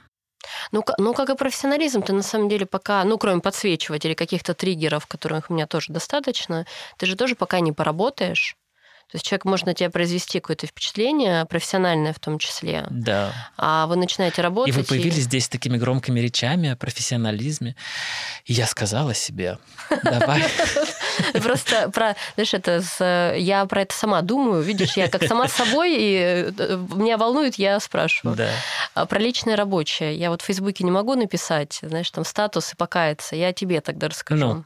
Ну, ну, как и профессионализм, ты на самом деле пока, ну, кроме подсвечивателей, каких-то триггеров, которых у меня тоже достаточно, ты же тоже пока не поработаешь. То есть человек может на тебя произвести какое-то впечатление, профессиональное в том числе, Да. а вы начинаете И работать. вы появились здесь с такими громкими речами о профессионализме. И я сказала себе, давай. Просто про, знаешь, это с, я про это сама думаю, видишь, я как сама с собой, и э, меня волнует, я спрашиваю. Да. А про личное рабочее. Я вот в Фейсбуке не могу написать, знаешь, там статус и покаяться. Я тебе тогда расскажу. Ну.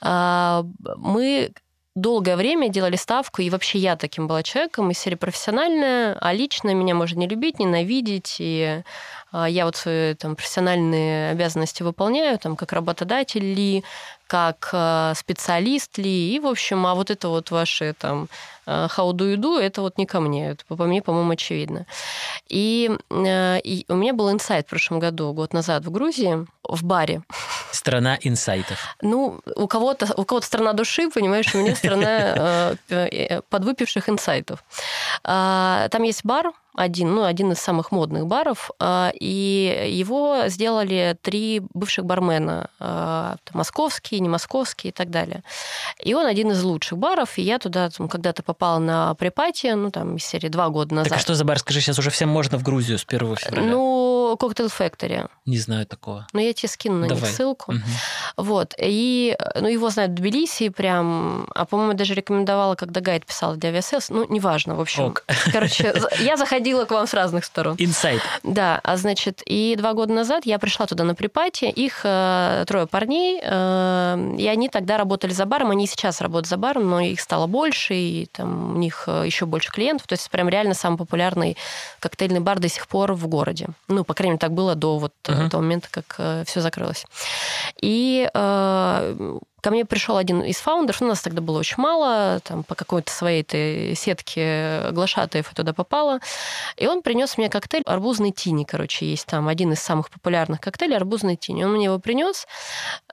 А, Мы долгое время делали ставку, и вообще я таким была человеком, из серии профессиональная, а лично меня можно не любить, ненавидеть, и а, я вот свои там, профессиональные обязанности выполняю, там, как работодатель ли, как а, специалист ли, и, в общем, а вот это вот ваши там how do you do, это вот не ко мне, это по мне, по-моему, очевидно. И, э, и у меня был инсайт в прошлом году, год назад в Грузии, в баре. Страна инсайтов. Ну, у кого-то у кого-то страна души, понимаешь, у меня страна э, э, подвыпивших инсайтов. А, Там есть бар один, ну, один из самых модных баров, а, и его сделали три бывших бармена, а, там, московские, не московские и так далее. И он один из лучших баров, и я туда там, когда-то попала на pre-party, ну, там, из серии два года назад. Так а что за бар? Скажи, сейчас уже всем можно в Грузию с 1 февраля. Ну, Cocktail Factory. Не знаю такого. Ну, я тебе скину на них ссылку. Мгм. Вот. И, ну, его знают в Тбилиси прям, а, по-моему, даже рекомендовала, когда гайд писала для Aviasales. Ну, неважно, в общем. Ок. Короче, я заходила к вам с разных сторон. Инсайт. Да, а значит, и два года назад я пришла туда на припати, их э, трое парней, э, и они тогда работали за баром, они сейчас работают за баром, но их стало больше, и там у них э, еще больше клиентов, то есть прям реально самый популярный коктейльный бар до сих пор в городе. Ну, по крайней мере, так было до вот э, Мгм. того момента, как все закрылось. И э, ко мне пришел один из фаундеров, ну, нас тогда было очень мало, там по какой-то своей этой сетке глашатаев я туда попала, и он принес мне коктейль арбузный тини, короче, есть там один из самых популярных коктейлей арбузный тини. Он мне его принес,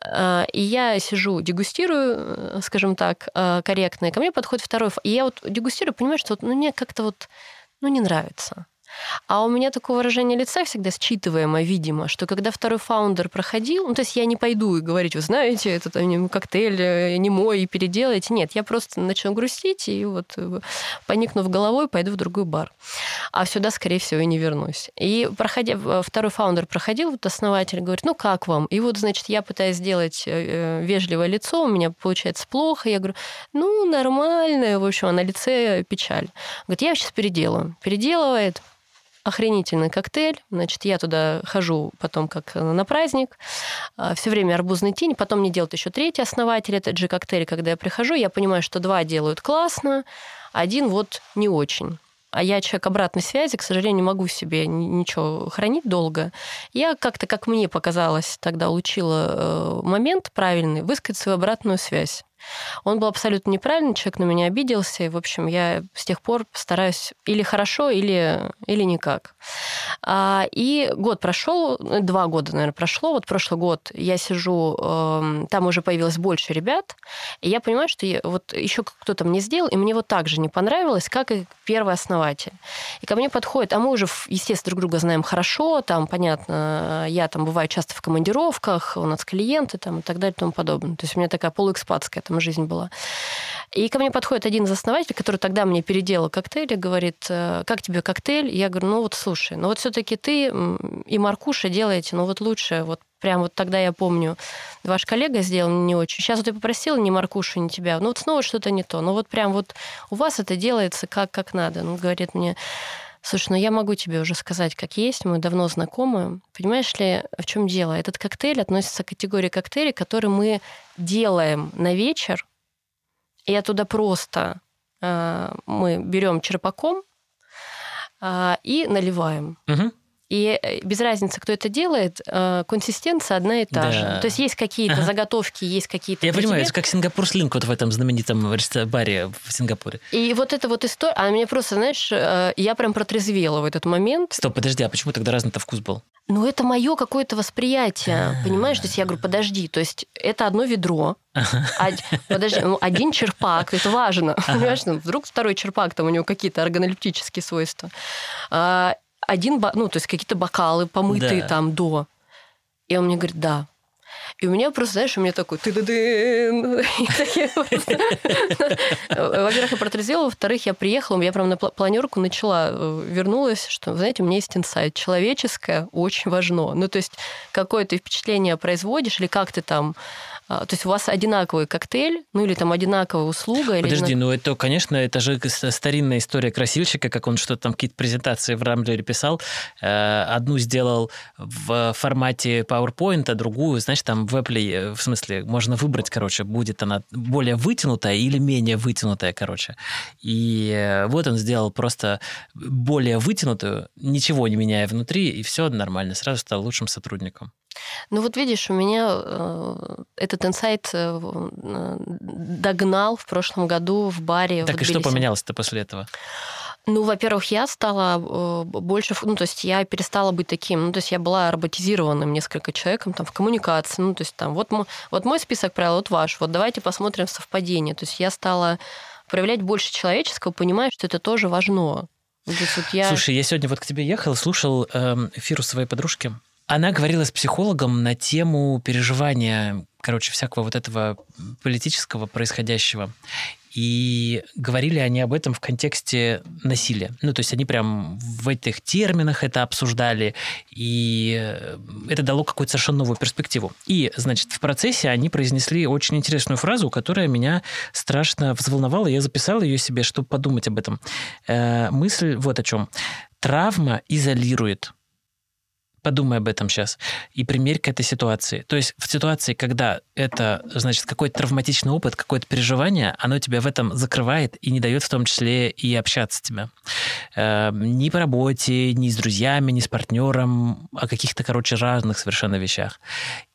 э, и я сижу, дегустирую, э, скажем так, э, корректно, и ко мне подходит второй, и я вот дегустирую, понимаю, что вот, ну, мне как-то вот, ну, не нравится. А у меня такое выражение лица всегда считываемо, видимо, что когда второй фаундер проходил, ну, то есть я не пойду и говорить, вы знаете, этот э, коктейль э, не мой, и переделайте. Нет, я просто начну грустить и вот, э, поникнув головой, пойду в другой бар. А сюда, скорее всего, и не вернусь. И проходя, э, второй фаундер проходил, вот основатель говорит, ну, как вам? И вот, значит, я пытаюсь сделать вежливое лицо, у меня получается плохо. Я говорю, ну, нормально. В общем, а на лице печаль. Говорит, я сейчас переделаю. Переделывает, охренительный коктейль. Значит, я туда хожу потом как на праздник. Все время арбузный тень. Потом мне делают еще третий основатель, этот же коктейль. Когда я прихожу, я понимаю, что два делают классно, один вот не очень. А я человек обратной связи, к сожалению, не могу себе ни- ничего хранить долго. Я как-то, как мне показалось, тогда улучила э, момент правильный, высказать свою обратную связь. Он был абсолютно неправильный человек, на меня обиделся, и, в общем, я с тех пор стараюсь или хорошо, или, или никак. А, и год прошел, два года, наверное, прошло. Вот прошлый год я сижу, эм, там уже появилось больше ребят, и я понимаю, что я, вот еще кто-то мне сделал, и мне вот так же не понравилось, как и первый основатель. И ко мне подходит, а мы уже, естественно, друг друга знаем хорошо, там, понятно, я там бываю часто в командировках, у нас клиенты там и так далее и тому подобное. То есть у меня такая полуэкспатская там жизнь была. И ко мне подходит один из основателей, который тогда мне переделал коктейль, и говорит, «Э, как тебе коктейль? Я говорю, ну вот слушай, ну вот все-таки ты и Маркуша делаете, ну вот лучше, вот прям вот тогда я помню, ваш коллега сделал не очень. Сейчас вот я попросила не Маркушу, не тебя, ну вот снова что-то не то. Ну вот прям вот у вас это делается как, как надо. Ну, говорит мне, Слушай, ну я могу тебе уже сказать, как есть, мы давно знакомы. Понимаешь ли, в чем дело? Этот коктейль относится к категории коктейлей, которые мы делаем на вечер, и оттуда просто э, мы берем черпаком э, и наливаем. Угу. И э, без разницы, кто это делает, э, консистенция одна и та да. же. То есть есть какие-то ага. заготовки, есть какие-то... Я понимаю, это как Сингапур Слинк вот в этом знаменитом баре в Сингапуре. И вот эта вот история... А мне просто, знаешь, э, я прям протрезвела в этот момент. Стоп, подожди, а почему тогда разный-то вкус был? Ну, это мое какое-то восприятие, А-а-а. понимаешь? То есть я говорю, подожди, то есть это одно ведро, ага. подожди, ну, один черпак, это важно, понимаешь? Ну, вдруг второй черпак, там у него какие-то органолептические свойства. Один, ну, то есть какие-то бокалы помытые да. там до. И он мне говорит, да. И у меня просто, знаешь, у меня такой ты ды дын Во-первых, я протрезвела, во-вторых, я приехала, я прям на планерку начала, э, вернулась, что, знаете, у меня есть инсайт. Человеческое очень важно. Ну, то есть, какое ты впечатление производишь, или как ты там а, то есть у вас одинаковый коктейль, ну или там одинаковая услуга. Подожди, или... ну это, конечно, это же старинная история красильщика, как он что-то там, какие-то презентации в Рамблере писал. Э, одну сделал в формате PowerPoint, а другую, значит, там в Apple, э, в смысле, можно выбрать, короче, будет она более вытянутая или менее вытянутая, короче. И э, вот он сделал просто более вытянутую, ничего не меняя внутри, и все нормально, сразу стал лучшим сотрудником. Ну вот видишь, у меня э, этот инсайт догнал в прошлом году в баре. Так в и что поменялось-то после этого? Ну, во-первых, я стала э, больше, ну, то есть я перестала быть таким, ну, то есть я была роботизированным несколько человеком там в коммуникации, ну, то есть там вот, вот мой список правил, вот ваш, вот давайте посмотрим совпадение. То есть я стала проявлять больше человеческого, понимая, что это тоже важно. вот я... Слушай, я сегодня вот к тебе ехал, слушал э, эфир у своей подружки, она говорила с психологом на тему переживания, короче, всякого вот этого политического происходящего. И говорили они об этом в контексте насилия. Ну, то есть они прям в этих терминах это обсуждали, и это дало какую-то совершенно новую перспективу. И, значит, в процессе они произнесли очень интересную фразу, которая меня страшно взволновала. Я записал ее себе, чтобы подумать об этом. Э, мысль вот о чем. Травма изолирует Подумай об этом сейчас и примерь к этой ситуации. То есть в ситуации, когда это, значит, какой-то травматичный опыт, какое-то переживание, оно тебя в этом закрывает и не дает в том числе и общаться тебя. Э, ни по работе, ни с друзьями, ни с партнером, о каких-то, короче, разных совершенно вещах.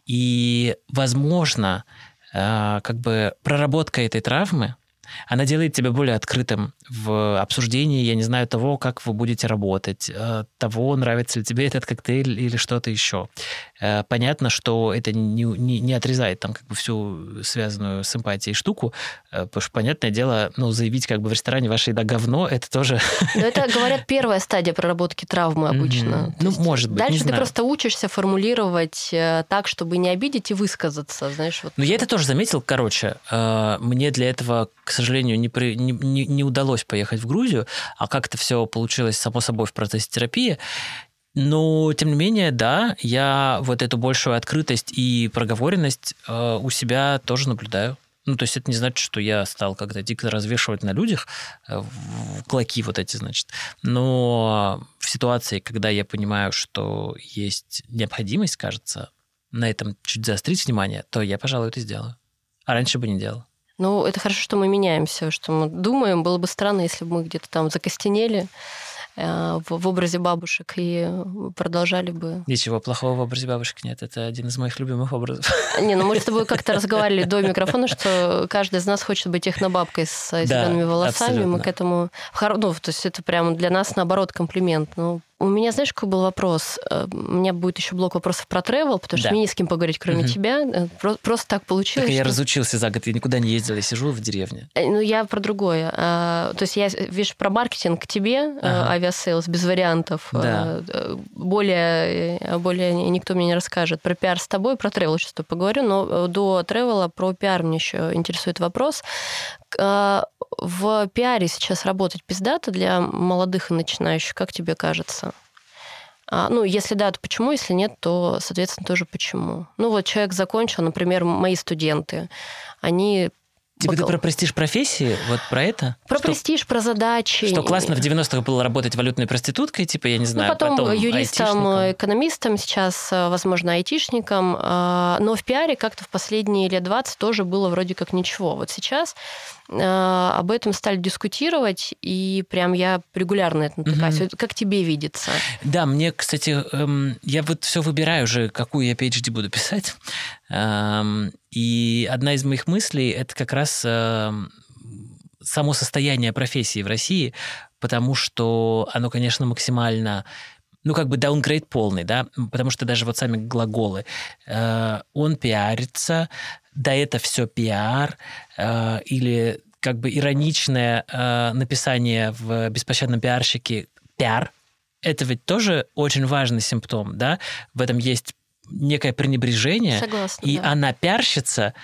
И, возможно, э, как бы проработка этой травмы, она делает тебя более открытым в обсуждении, я не знаю, того, как вы будете работать, э, того, нравится ли тебе этот коктейль или что-то еще. Э, понятно, что это не, не, не отрезает там как бы всю связанную с эмпатией штуку, э, потому что, понятное дело, ну, заявить как бы в ресторане ваша еда говно, это тоже... Но это, говорят, первая стадия проработки травмы обычно. Mm-hmm. Ну, может быть, Дальше ты знаю. просто учишься формулировать так, чтобы не обидеть и высказаться, знаешь. Вот. Ну, я это тоже заметил, короче. Мне для этого, к сожалению, не, при, не, не, не удалось поехать в Грузию, а как это все получилось само собой в процессе терапии. Но, тем не менее, да, я вот эту большую открытость и проговоренность э, у себя тоже наблюдаю. Ну, то есть это не значит, что я стал как-то дико развешивать на людях э, клоки вот эти, значит. Но в ситуации, когда я понимаю, что есть необходимость, кажется, на этом чуть заострить внимание, то я, пожалуй, это сделаю. А раньше бы не делал. Ну, это хорошо, что мы меняемся, что мы думаем. Было бы странно, если бы мы где-то там закостенели э, в, в образе бабушек и продолжали бы... Ничего плохого в образе бабушек нет. Это один из моих любимых образов. Не, ну мы с тобой как-то разговаривали до микрофона, что каждый из нас хочет быть технобабкой с зелеными да, волосами. Абсолютно. Мы к этому... Ну, то есть это прямо для нас, наоборот, комплимент. Ну, у меня, знаешь, какой был вопрос? Э, у меня будет еще блок вопросов про travel, потому что да. мне не с кем поговорить, кроме угу. тебя. Э, просто так получилось. Так что... я разучился за год, я никуда не ездила, я сижу в деревне. Э, ну, я про другое. То есть я, видишь, про маркетинг к тебе, ага. Aviasales, без вариантов. Да. Более, более никто мне не расскажет. Про пиар с тобой, про travel сейчас поговорю, но до тревела про пиар мне еще интересует вопрос. В пиаре сейчас работать пиздато для молодых и начинающих, как тебе кажется? А, ну, если да, то почему, если нет, то, соответственно, тоже почему. Ну, вот человек закончил, например, мои студенты, они Типа ты про престиж профессии, вот про это? Про что, престиж, про задачи. Что классно в 90-х было работать валютной проституткой, типа, я не знаю, ну, потом, потом юристом, айтишником. экономистом, сейчас, э, возможно, айтишником. А, но в пиаре как-то в последние лет 20 тоже было вроде как ничего. Вот сейчас э, об этом стали дискутировать, и прям я регулярно это натыкаюсь. Угу. Как тебе видится? Да, мне, кстати, эм, я вот все выбираю уже, какую я PhD буду писать. Эм, и одна из моих мыслей это как раз эм, само состояние профессии в России, потому что оно, конечно, максимально ну, как бы даунгрейд полный, да, потому что даже вот сами глаголы. Э, он пиарится, да это все пиар, э, или как бы ироничное э, написание в «Беспощадном пиарщике» пиар, это ведь тоже очень важный симптом, да, в этом есть некое пренебрежение, Согласна, и да. она пиарщица,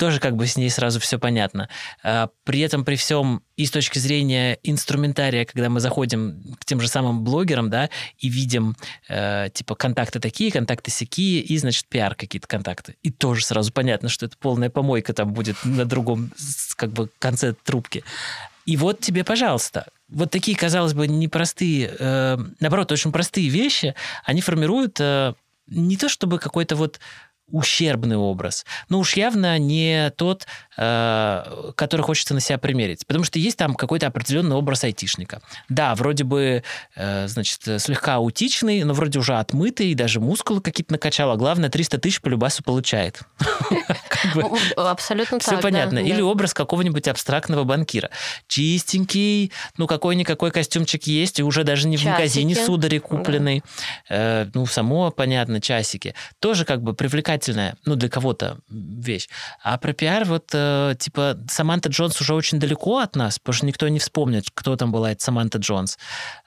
тоже как бы с ней сразу все понятно. А, при этом, при всем, и с точки зрения инструментария, когда мы заходим к тем же самым блогерам, да, и видим, э, типа, контакты такие, контакты сякие, и, значит, пиар какие-то контакты. И тоже сразу понятно, что это полная помойка там будет на другом, как бы, конце трубки. И вот тебе, пожалуйста, вот такие, казалось бы, непростые, э, наоборот, очень простые вещи, они формируют э, не то чтобы какой-то вот ущербный образ, но уж явно не тот, э, который хочется на себя примерить. Потому что есть там какой-то определенный образ айтишника. Да, вроде бы, э, значит, слегка аутичный, но вроде уже отмытый, даже мускулы какие-то накачал, а главное, 300 тысяч по любасу получает. Абсолютно так, Все понятно. Или образ какого-нибудь абстрактного банкира. Чистенький, ну какой-никакой костюмчик есть, и уже даже не в магазине судари купленный. Э, ну, само понятно, часики. Тоже как бы привлекательная, ну, для кого-то вещь. А про пиар вот, э, типа, Саманта Джонс уже очень далеко от нас, потому что никто не вспомнит, кто там была эта Саманта Джонс.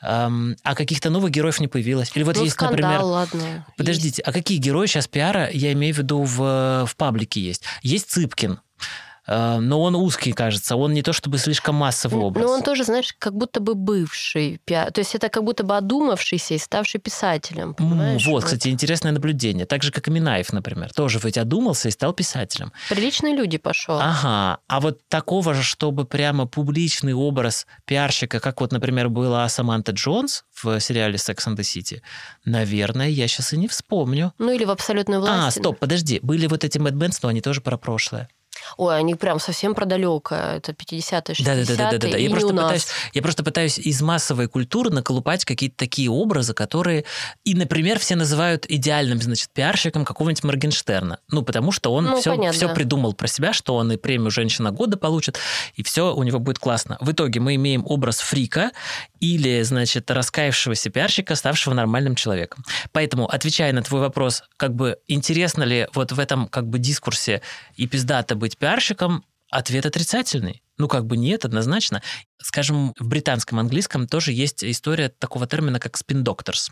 А каких-то новых героев не появилось. Или вот ну, есть, скандал, например... ладно. Подождите, есть. а какие герои сейчас пиара, я имею в виду, в, в паблике есть? Есть Цыпкин, Э, но он узкий, кажется. Он не то чтобы слишком массовый образ. Но он тоже, знаешь, как будто бы бывший. То есть это как будто бы одумавшийся и ставший писателем. Понимаешь? Вот, кстати, интересное наблюдение. Так же, как и Минаев, например. Тоже ведь одумался и стал писателем. Приличные люди пошел. Ага. А вот такого же, чтобы прямо публичный образ пиарщика, как вот, например, была Саманта Джонс в сериале Sex and the City, наверное, я сейчас и не вспомню. Ну или в абсолютной власти. А, стоп, подожди. Были вот эти Mad Men's, но они тоже про прошлое. Ой, они прям совсем продалеко. Это 50-е, 60-е. Да, да, да, да, да, да. Я, просто пытаюсь, я просто пытаюсь из массовой культуры наколупать какие-то такие образы, которые. И, например, все называют идеальным, значит, пиарщиком какого-нибудь Моргенштерна. Ну, потому что он ну, все, понятно, все придумал про себя, что он и премию Женщина года получит, и все у него будет классно. В итоге мы имеем образ фрика или, значит, раскаявшегося пиарщика, ставшего нормальным человеком. Поэтому, отвечая на твой вопрос, как бы интересно ли вот в этом как бы дискурсе и пиздато быть пиарщиком, ответ отрицательный. Ну, как бы нет, однозначно. Скажем, в британском английском тоже есть история такого термина, как doctors,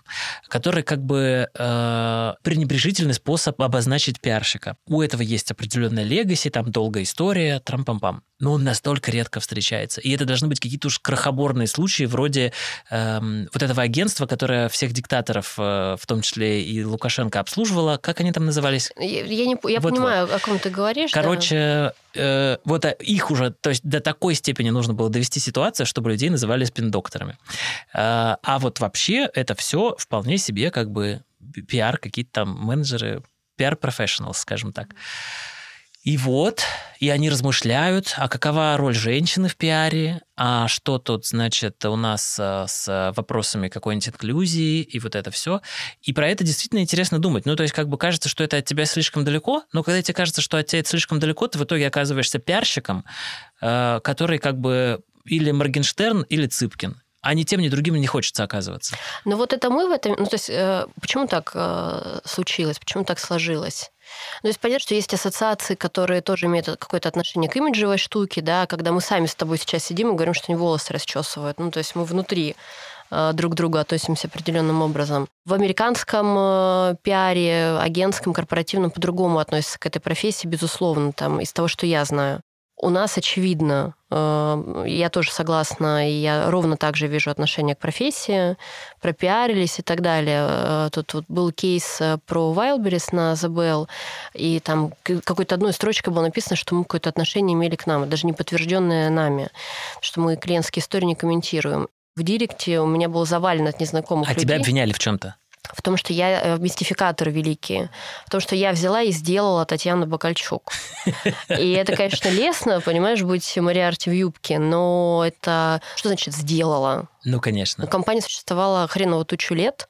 который как бы э, пренебрежительный способ обозначить пиарщика. У этого есть определенная легаси, там долгая история, трам-пам-пам. Но он настолько редко встречается. И это должны быть какие-то уж крохоборные случаи, вроде э, вот этого агентства, которое всех диктаторов, э, в том числе и Лукашенко, обслуживало. Как они там назывались? Я, я, не, я вот, понимаю, вот. о ком ты говоришь. Короче, да. э, вот их уже, то есть до такой степени нужно было довести ситуацию, чтобы людей называли спин-докторами. А, а вот вообще это все вполне себе как бы пиар, какие-то там менеджеры, пиар-профессионал, скажем так. И вот, и они размышляют, а какова роль женщины в пиаре, а что тут, значит, у нас э, с вопросами какой-нибудь инклюзии и вот это все. И про это действительно интересно думать. Ну, то есть, как бы кажется, что это от тебя слишком далеко, но когда тебе кажется, что от тебя это слишком далеко, ты в итоге оказываешься пиарщиком, э, который как бы или Моргенштерн, или Цыпкин а ни тем, ни другим не хочется оказываться. Ну вот это мы в этом... Ну то есть э, почему так случилось, почему так сложилось? Ну, то есть понятно, что есть ассоциации, которые тоже имеют какое-то отношение к имиджевой штуке, да, когда мы сами с тобой сейчас сидим и говорим, что они волосы расчесывают. Ну, то есть мы внутри э, друг к другу относимся определенным образом. В американском э, пиаре, агентском, корпоративном по-другому относятся к этой профессии, безусловно, там, из того, что я знаю. У нас, очевидно, э, я тоже согласна, и я ровно так же вижу отношение к профессии, пропиарились и так далее. Э, тут вот был кейс э, про Wildberries на The и там какой-то одной строчкой было написано, что мы какое-то отношение имели к нам, даже не подтвержденное нами, что мы клиентские истории не комментируем. В директе у меня был завален от незнакомых а людей. А тебя обвиняли в чем-то? В том, что я э, мистификатор великий, в том, что я взяла и сделала Татьяну Бакальчук. И это, конечно, лестно, понимаешь, быть Мариарти в юбке, но это что значит сделала? Ну, конечно. Компания существовала хреново тучу лет.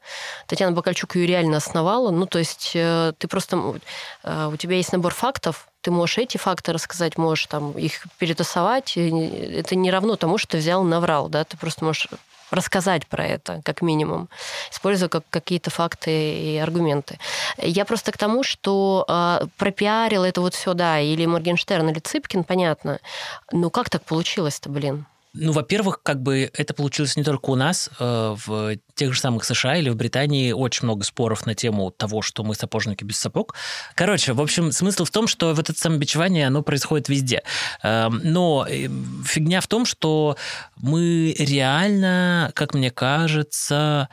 Татьяна Бакальчук ее реально основала. Ну, то есть э, ты просто... Э, у тебя есть набор фактов, ты можешь эти факты рассказать, можешь там их перетасовать. Это не равно тому, что ты взял и наврал, да, ты просто можешь рассказать про это, как минимум, используя как какие-то факты и аргументы. Я просто к тому, что э, пропиарил это вот все, да, или Моргенштерн, или Цыпкин, понятно. Но как так получилось-то, блин? Ну, во-первых, как бы это получилось не только у нас, э, в тех же самых США или в Британии очень много споров на тему того, что мы сапожники без сапог. Короче, в общем, смысл в том, что вот это самобичевание, оно происходит везде. Эм, но э, фигня в том, что мы реально, как мне кажется,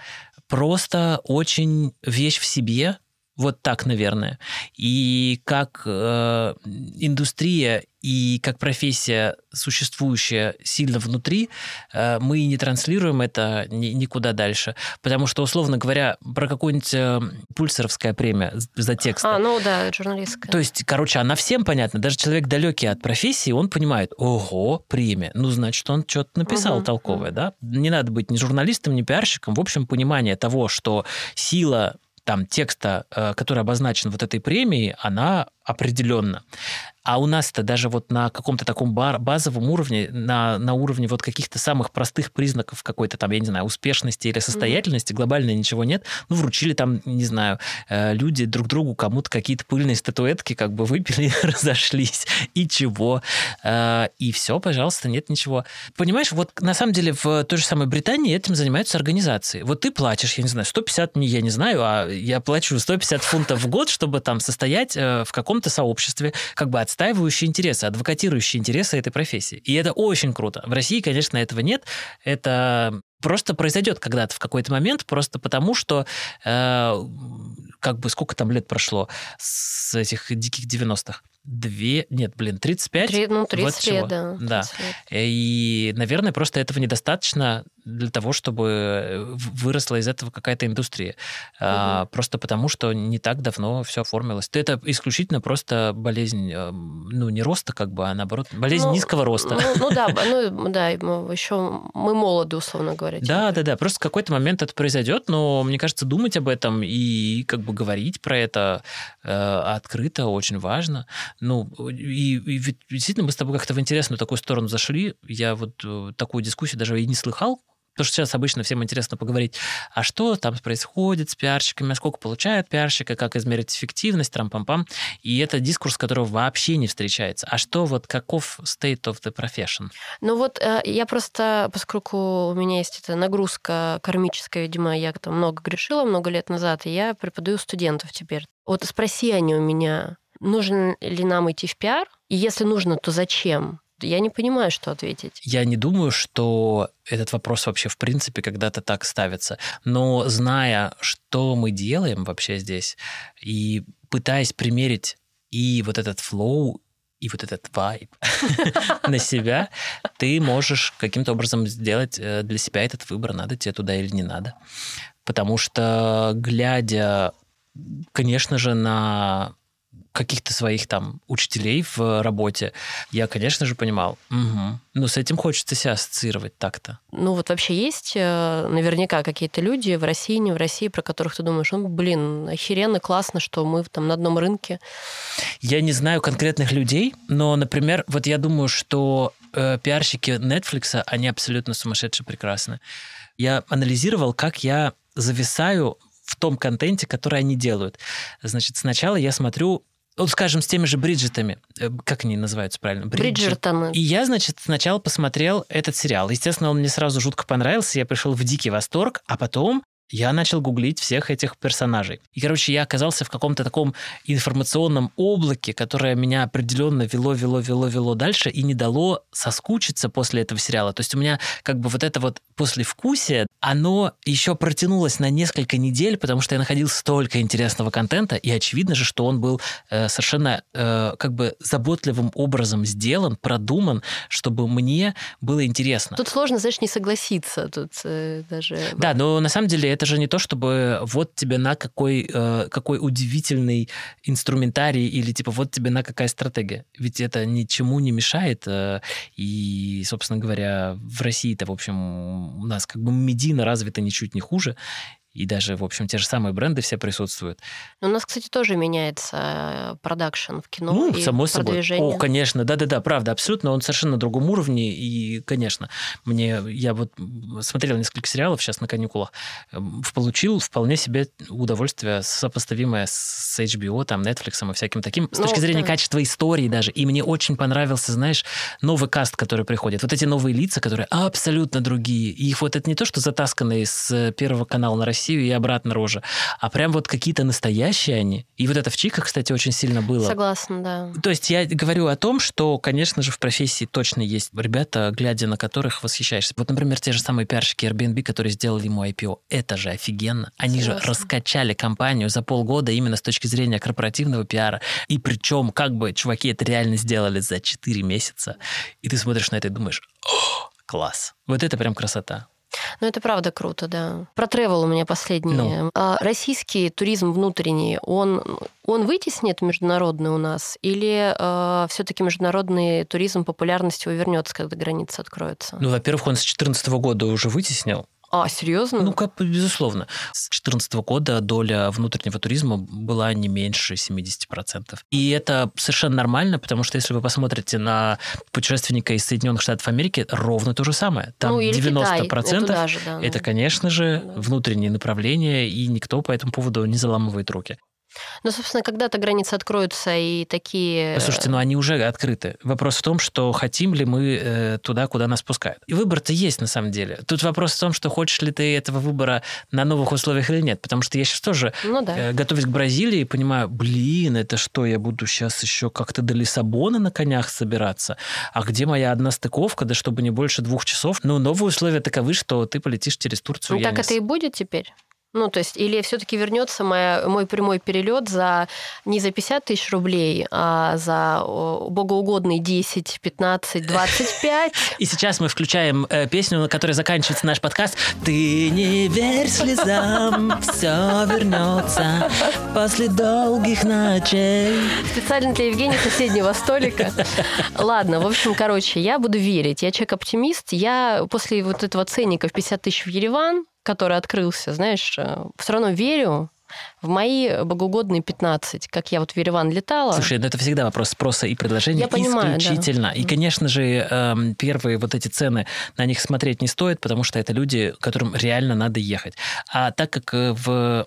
просто очень вещь в себе, вот так, наверное. И как э, индустрия и как профессия, существующая сильно внутри, э, мы не транслируем это никуда дальше. Потому что, условно говоря, про какую-нибудь э, пульсеровская премия за текст. А, ну да, журналистская. То есть, короче, она всем понятна. Даже человек далекий от профессии, он понимает, ого, премия. Ну, значит, он что-то написал угу, толковое, да? Не надо быть ни журналистом, ни пиарщиком. В общем, понимание того, что сила там текста, э, который обозначен вот этой премией, она определенно. А у нас-то даже вот на каком-то таком базовом уровне, на, на уровне вот каких-то самых простых признаков какой-то там, я не знаю, успешности или состоятельности, mm-hmm. глобально ничего нет. Ну, вручили там, не знаю, э, люди друг другу кому-то какие-то пыльные статуэтки как бы выпили, разошлись. И чего? Э, и все, пожалуйста, нет ничего. Понимаешь, вот на самом деле в той же самой Британии этим занимаются организации. Вот ты платишь, я не знаю, 150, не я не знаю, а я плачу 150 фунтов в год, чтобы там состоять э, в каком-то сообществе, как бы отстаивающие интересы, адвокатирующие интересы этой профессии. И это очень круто. В России, конечно, этого нет. Это просто произойдет когда-то в какой-то момент, просто потому что э, как бы сколько там лет прошло с этих диких 90-х? Две, нет, блин, 35? 3, ну, 30 вот лет, да. 30 да. Лет. И, наверное, просто этого недостаточно для того, чтобы выросла из этого какая-то индустрия. Угу. А, просто потому, что не так давно все оформилось. Это исключительно просто болезнь, э, ну, не роста, как бы, а наоборот, болезнь ну, низкого роста. Ну, ну да, ну да, еще мы молоды, условно говоря. Да, да, да. Просто в какой-то момент это произойдет, но мне кажется, думать об этом и как бы говорить про это э, открыто очень важно. Ну, и, и действительно мы с тобой как-то в интересную такую сторону зашли. Я вот э, такую дискуссию даже и не слыхал, Потому что сейчас обычно всем интересно поговорить, а что там происходит с пиарщиками, а сколько получают пиарщика, как измерить эффективность, трам-пам-пам. И это дискурс, которого вообще не встречается. А что вот каков state of the profession? Ну вот э, я просто, поскольку у меня есть эта нагрузка кармическая, видимо, я там много грешила много лет назад, и я преподаю студентов теперь. Вот спроси они у меня, нужно ли нам идти в пиар, и если нужно, то зачем? Я не понимаю, что ответить. Я не думаю, что этот вопрос вообще в принципе когда-то так ставится. Но зная, что мы делаем вообще здесь, и пытаясь примерить и вот этот флоу, и вот этот вайб на себя, ты можешь каким-то образом сделать э, для себя этот выбор, надо тебе туда или не надо. Потому что, глядя, конечно же, на каких-то своих там учителей в работе, я, конечно же, понимал, угу, ну, с этим хочется себя ассоциировать так-то. Ну, вот вообще есть э, наверняка какие-то люди в России, не в России, про которых ты думаешь, ну, блин, охеренно, классно, что мы там на одном рынке. Я не знаю конкретных людей, но, например, вот я думаю, что э, пиарщики Netflix, они абсолютно сумасшедшие прекрасны. Я анализировал, как я зависаю в том контенте, который они делают. Значит, сначала я смотрю вот, скажем, с теми же Бриджитами, э, как они называются правильно? Бриджертоны. И я, значит, сначала посмотрел этот сериал. Естественно, он мне сразу жутко понравился, я пришел в дикий восторг, а потом я начал гуглить всех этих персонажей. И, короче, я оказался в каком-то таком информационном облаке, которое меня определенно вело, вело, вело, вело дальше и не дало соскучиться после этого сериала. То есть у меня как бы вот это вот послевкусие, оно еще протянулось на несколько недель, потому что я находил столько интересного контента, и очевидно же, что он был э, совершенно э, как бы заботливым образом сделан, продуман, чтобы мне было интересно. Тут сложно, знаешь, не согласиться. Тут э, даже... Да, но на самом деле это же не то, чтобы вот тебе на какой, э, какой удивительный инструментарий или типа вот тебе на какая стратегия. Ведь это ничему не мешает. Э, и, собственно говоря, в России-то, в общем, у нас как бы медийно развито ничуть не хуже и даже, в общем, те же самые бренды все присутствуют. Но у нас, кстати, тоже меняется э, продакшн в кино ну, и само собой. О, конечно, да-да-да, правда, абсолютно, он совершенно на другом уровне, и, конечно, мне, я вот смотрел несколько сериалов сейчас на каникулах, эм, получил вполне себе удовольствие сопоставимое с HBO, там, Netflix и всяким таким, с ну, точки зрения да. качества истории даже, и мне очень понравился, знаешь, новый каст, который приходит, вот эти новые лица, которые абсолютно другие, и их вот это не то, что затасканные с Первого канала на России, Россию и обратно рожа. А прям вот какие-то настоящие они. И вот это в Чиках, кстати, очень сильно было. Согласна, да. То есть я говорю о том, что, конечно же, в профессии точно есть ребята, глядя на которых восхищаешься. Вот, например, те же самые пиарщики Airbnb, которые сделали ему IPO. Это же офигенно. Они Согласна. же раскачали компанию за полгода именно с точки зрения корпоративного пиара. И причем, как бы, чуваки это реально сделали за 4 месяца. И ты смотришь на это и думаешь, класс. Вот это прям красота. Ну, это правда круто, да. Про тревел у меня последнее. Ну. А российский туризм внутренний, он, он вытеснит международный у нас? Или э, все-таки международный туризм популярностью вернется, когда границы откроются? Ну, во-первых, он с 2014 года уже вытеснил. А, серьезно? Ну, как, безусловно. С 2014 года доля внутреннего туризма была не меньше 70%. И это совершенно нормально, потому что если вы посмотрите на путешественника из Соединенных Штатов Америки, ровно то же самое. Там ну, 90% Китай. это, даже, да, это, конечно же, внутренние направления, и никто по этому поводу не заламывает руки. Ну, собственно, когда-то границы откроются и такие... Слушайте, ну они уже открыты. Вопрос в том, что хотим ли мы э, туда, куда нас пускают. И выбор-то есть на самом деле. Тут вопрос в том, что хочешь ли ты этого выбора на новых условиях или нет. Потому что я сейчас тоже, ну, да. э, готовясь к Бразилии, понимаю, блин, это что, я буду сейчас еще как-то до Лиссабона на конях собираться? А где моя одна стыковка, да чтобы не больше двух часов? Ну, новые условия таковы, что ты полетишь через Турцию. Ну, так это и будет теперь? Ну, то есть, или все-таки вернется моя, мой прямой перелет за не за 50 тысяч рублей, а за богоугодный 10, 15, 25. И сейчас мы включаем э, песню, на которой заканчивается наш подкаст. Ты не верь слезам, все вернется после долгих ночей. Специально для Евгения соседнего столика. Ладно, в общем, короче, я буду верить. Я человек-оптимист. Я после вот этого ценника в 50 тысяч в Ереван, который открылся, знаешь, э, все равно верю в мои богоугодные 15, как я вот в Ереван летала. Слушай, ну это всегда вопрос спроса и предложения. Я понимаю, исключительно. Да. И, конечно же, эм, первые вот эти цены, на них смотреть не стоит, потому что это люди, которым реально надо ехать. А так как э, в,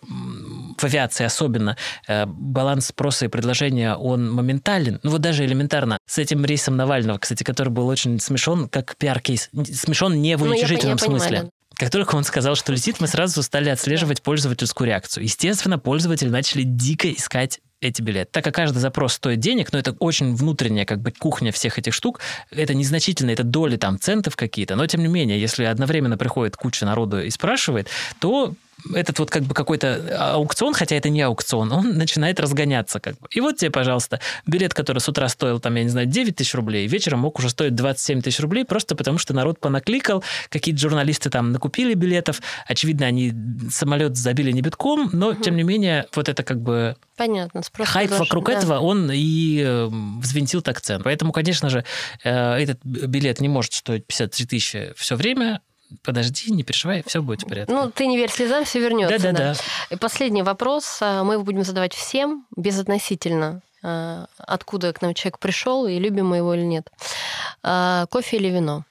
в авиации особенно э, баланс спроса и предложения, он моментален, ну вот даже элементарно, с этим рейсом Навального, кстати, который был очень смешон, как пиар-кейс. Смешон не в уничижительном ну, я, я смысле. Понимаю. Как только он сказал, что летит, мы сразу стали отслеживать пользовательскую реакцию. Естественно, пользователи начали дико искать эти билеты. Так как каждый запрос стоит денег, но это очень внутренняя как бы кухня всех этих штук, это незначительно, это доли там центов какие-то, но тем не менее, если одновременно приходит куча народу и спрашивает, то этот вот как бы какой-то аукцион, хотя это не аукцион, он начинает разгоняться как бы. И вот тебе, пожалуйста, билет, который с утра стоил, там, я не знаю, 9 тысяч рублей, вечером мог уже стоить 27 тысяч рублей, просто потому что народ понакликал, какие-то журналисты там накупили билетов, очевидно, они самолет забили не битком, но, тем не менее, вот это как бы Понятно. Хайп даже, вокруг да. этого, он и э, взвинтил так цену. Поэтому, конечно же, э, этот билет не может стоить 53 тысячи все время, подожди, не переживай, все будет в порядке. Ну, ты не верь слезам, все вернется. Да, да, да. И последний вопрос. А, мы его будем задавать всем, безотносительно, а, откуда к нам человек пришел и любим мы его или нет. Кофе или вино?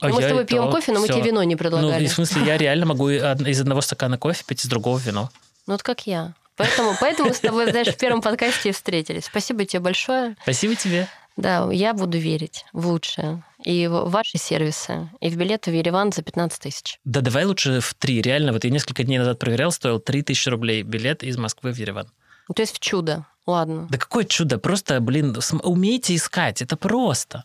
А мы с тобой пьем кофе, но мы тебе вино не предлагали. Ну, в смысле, я реально могу из одного стакана кофе пить из другого вино. Ну, вот как я. Поэтому, поэтому с тобой, знаешь, в первом подкасте встретились. Спасибо тебе большое. Спасибо тебе. Да, я буду верить в лучшее. И в ваши сервисы, и в билеты в Ереван за 15 тысяч. Да давай лучше в три. Реально, вот я несколько дней назад проверял, стоил 3 тысячи рублей билет из Москвы в Ереван. То есть в чудо. Ладно. Да какое чудо? Просто, блин, умейте искать. Это просто.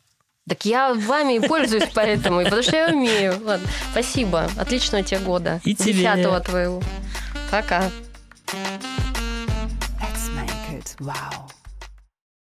Так я вами и пользуюсь поэтому, потому что я умею. Ладно, спасибо. Отличного тебе года. И тебе. Десятого твоего. Пока. Wow.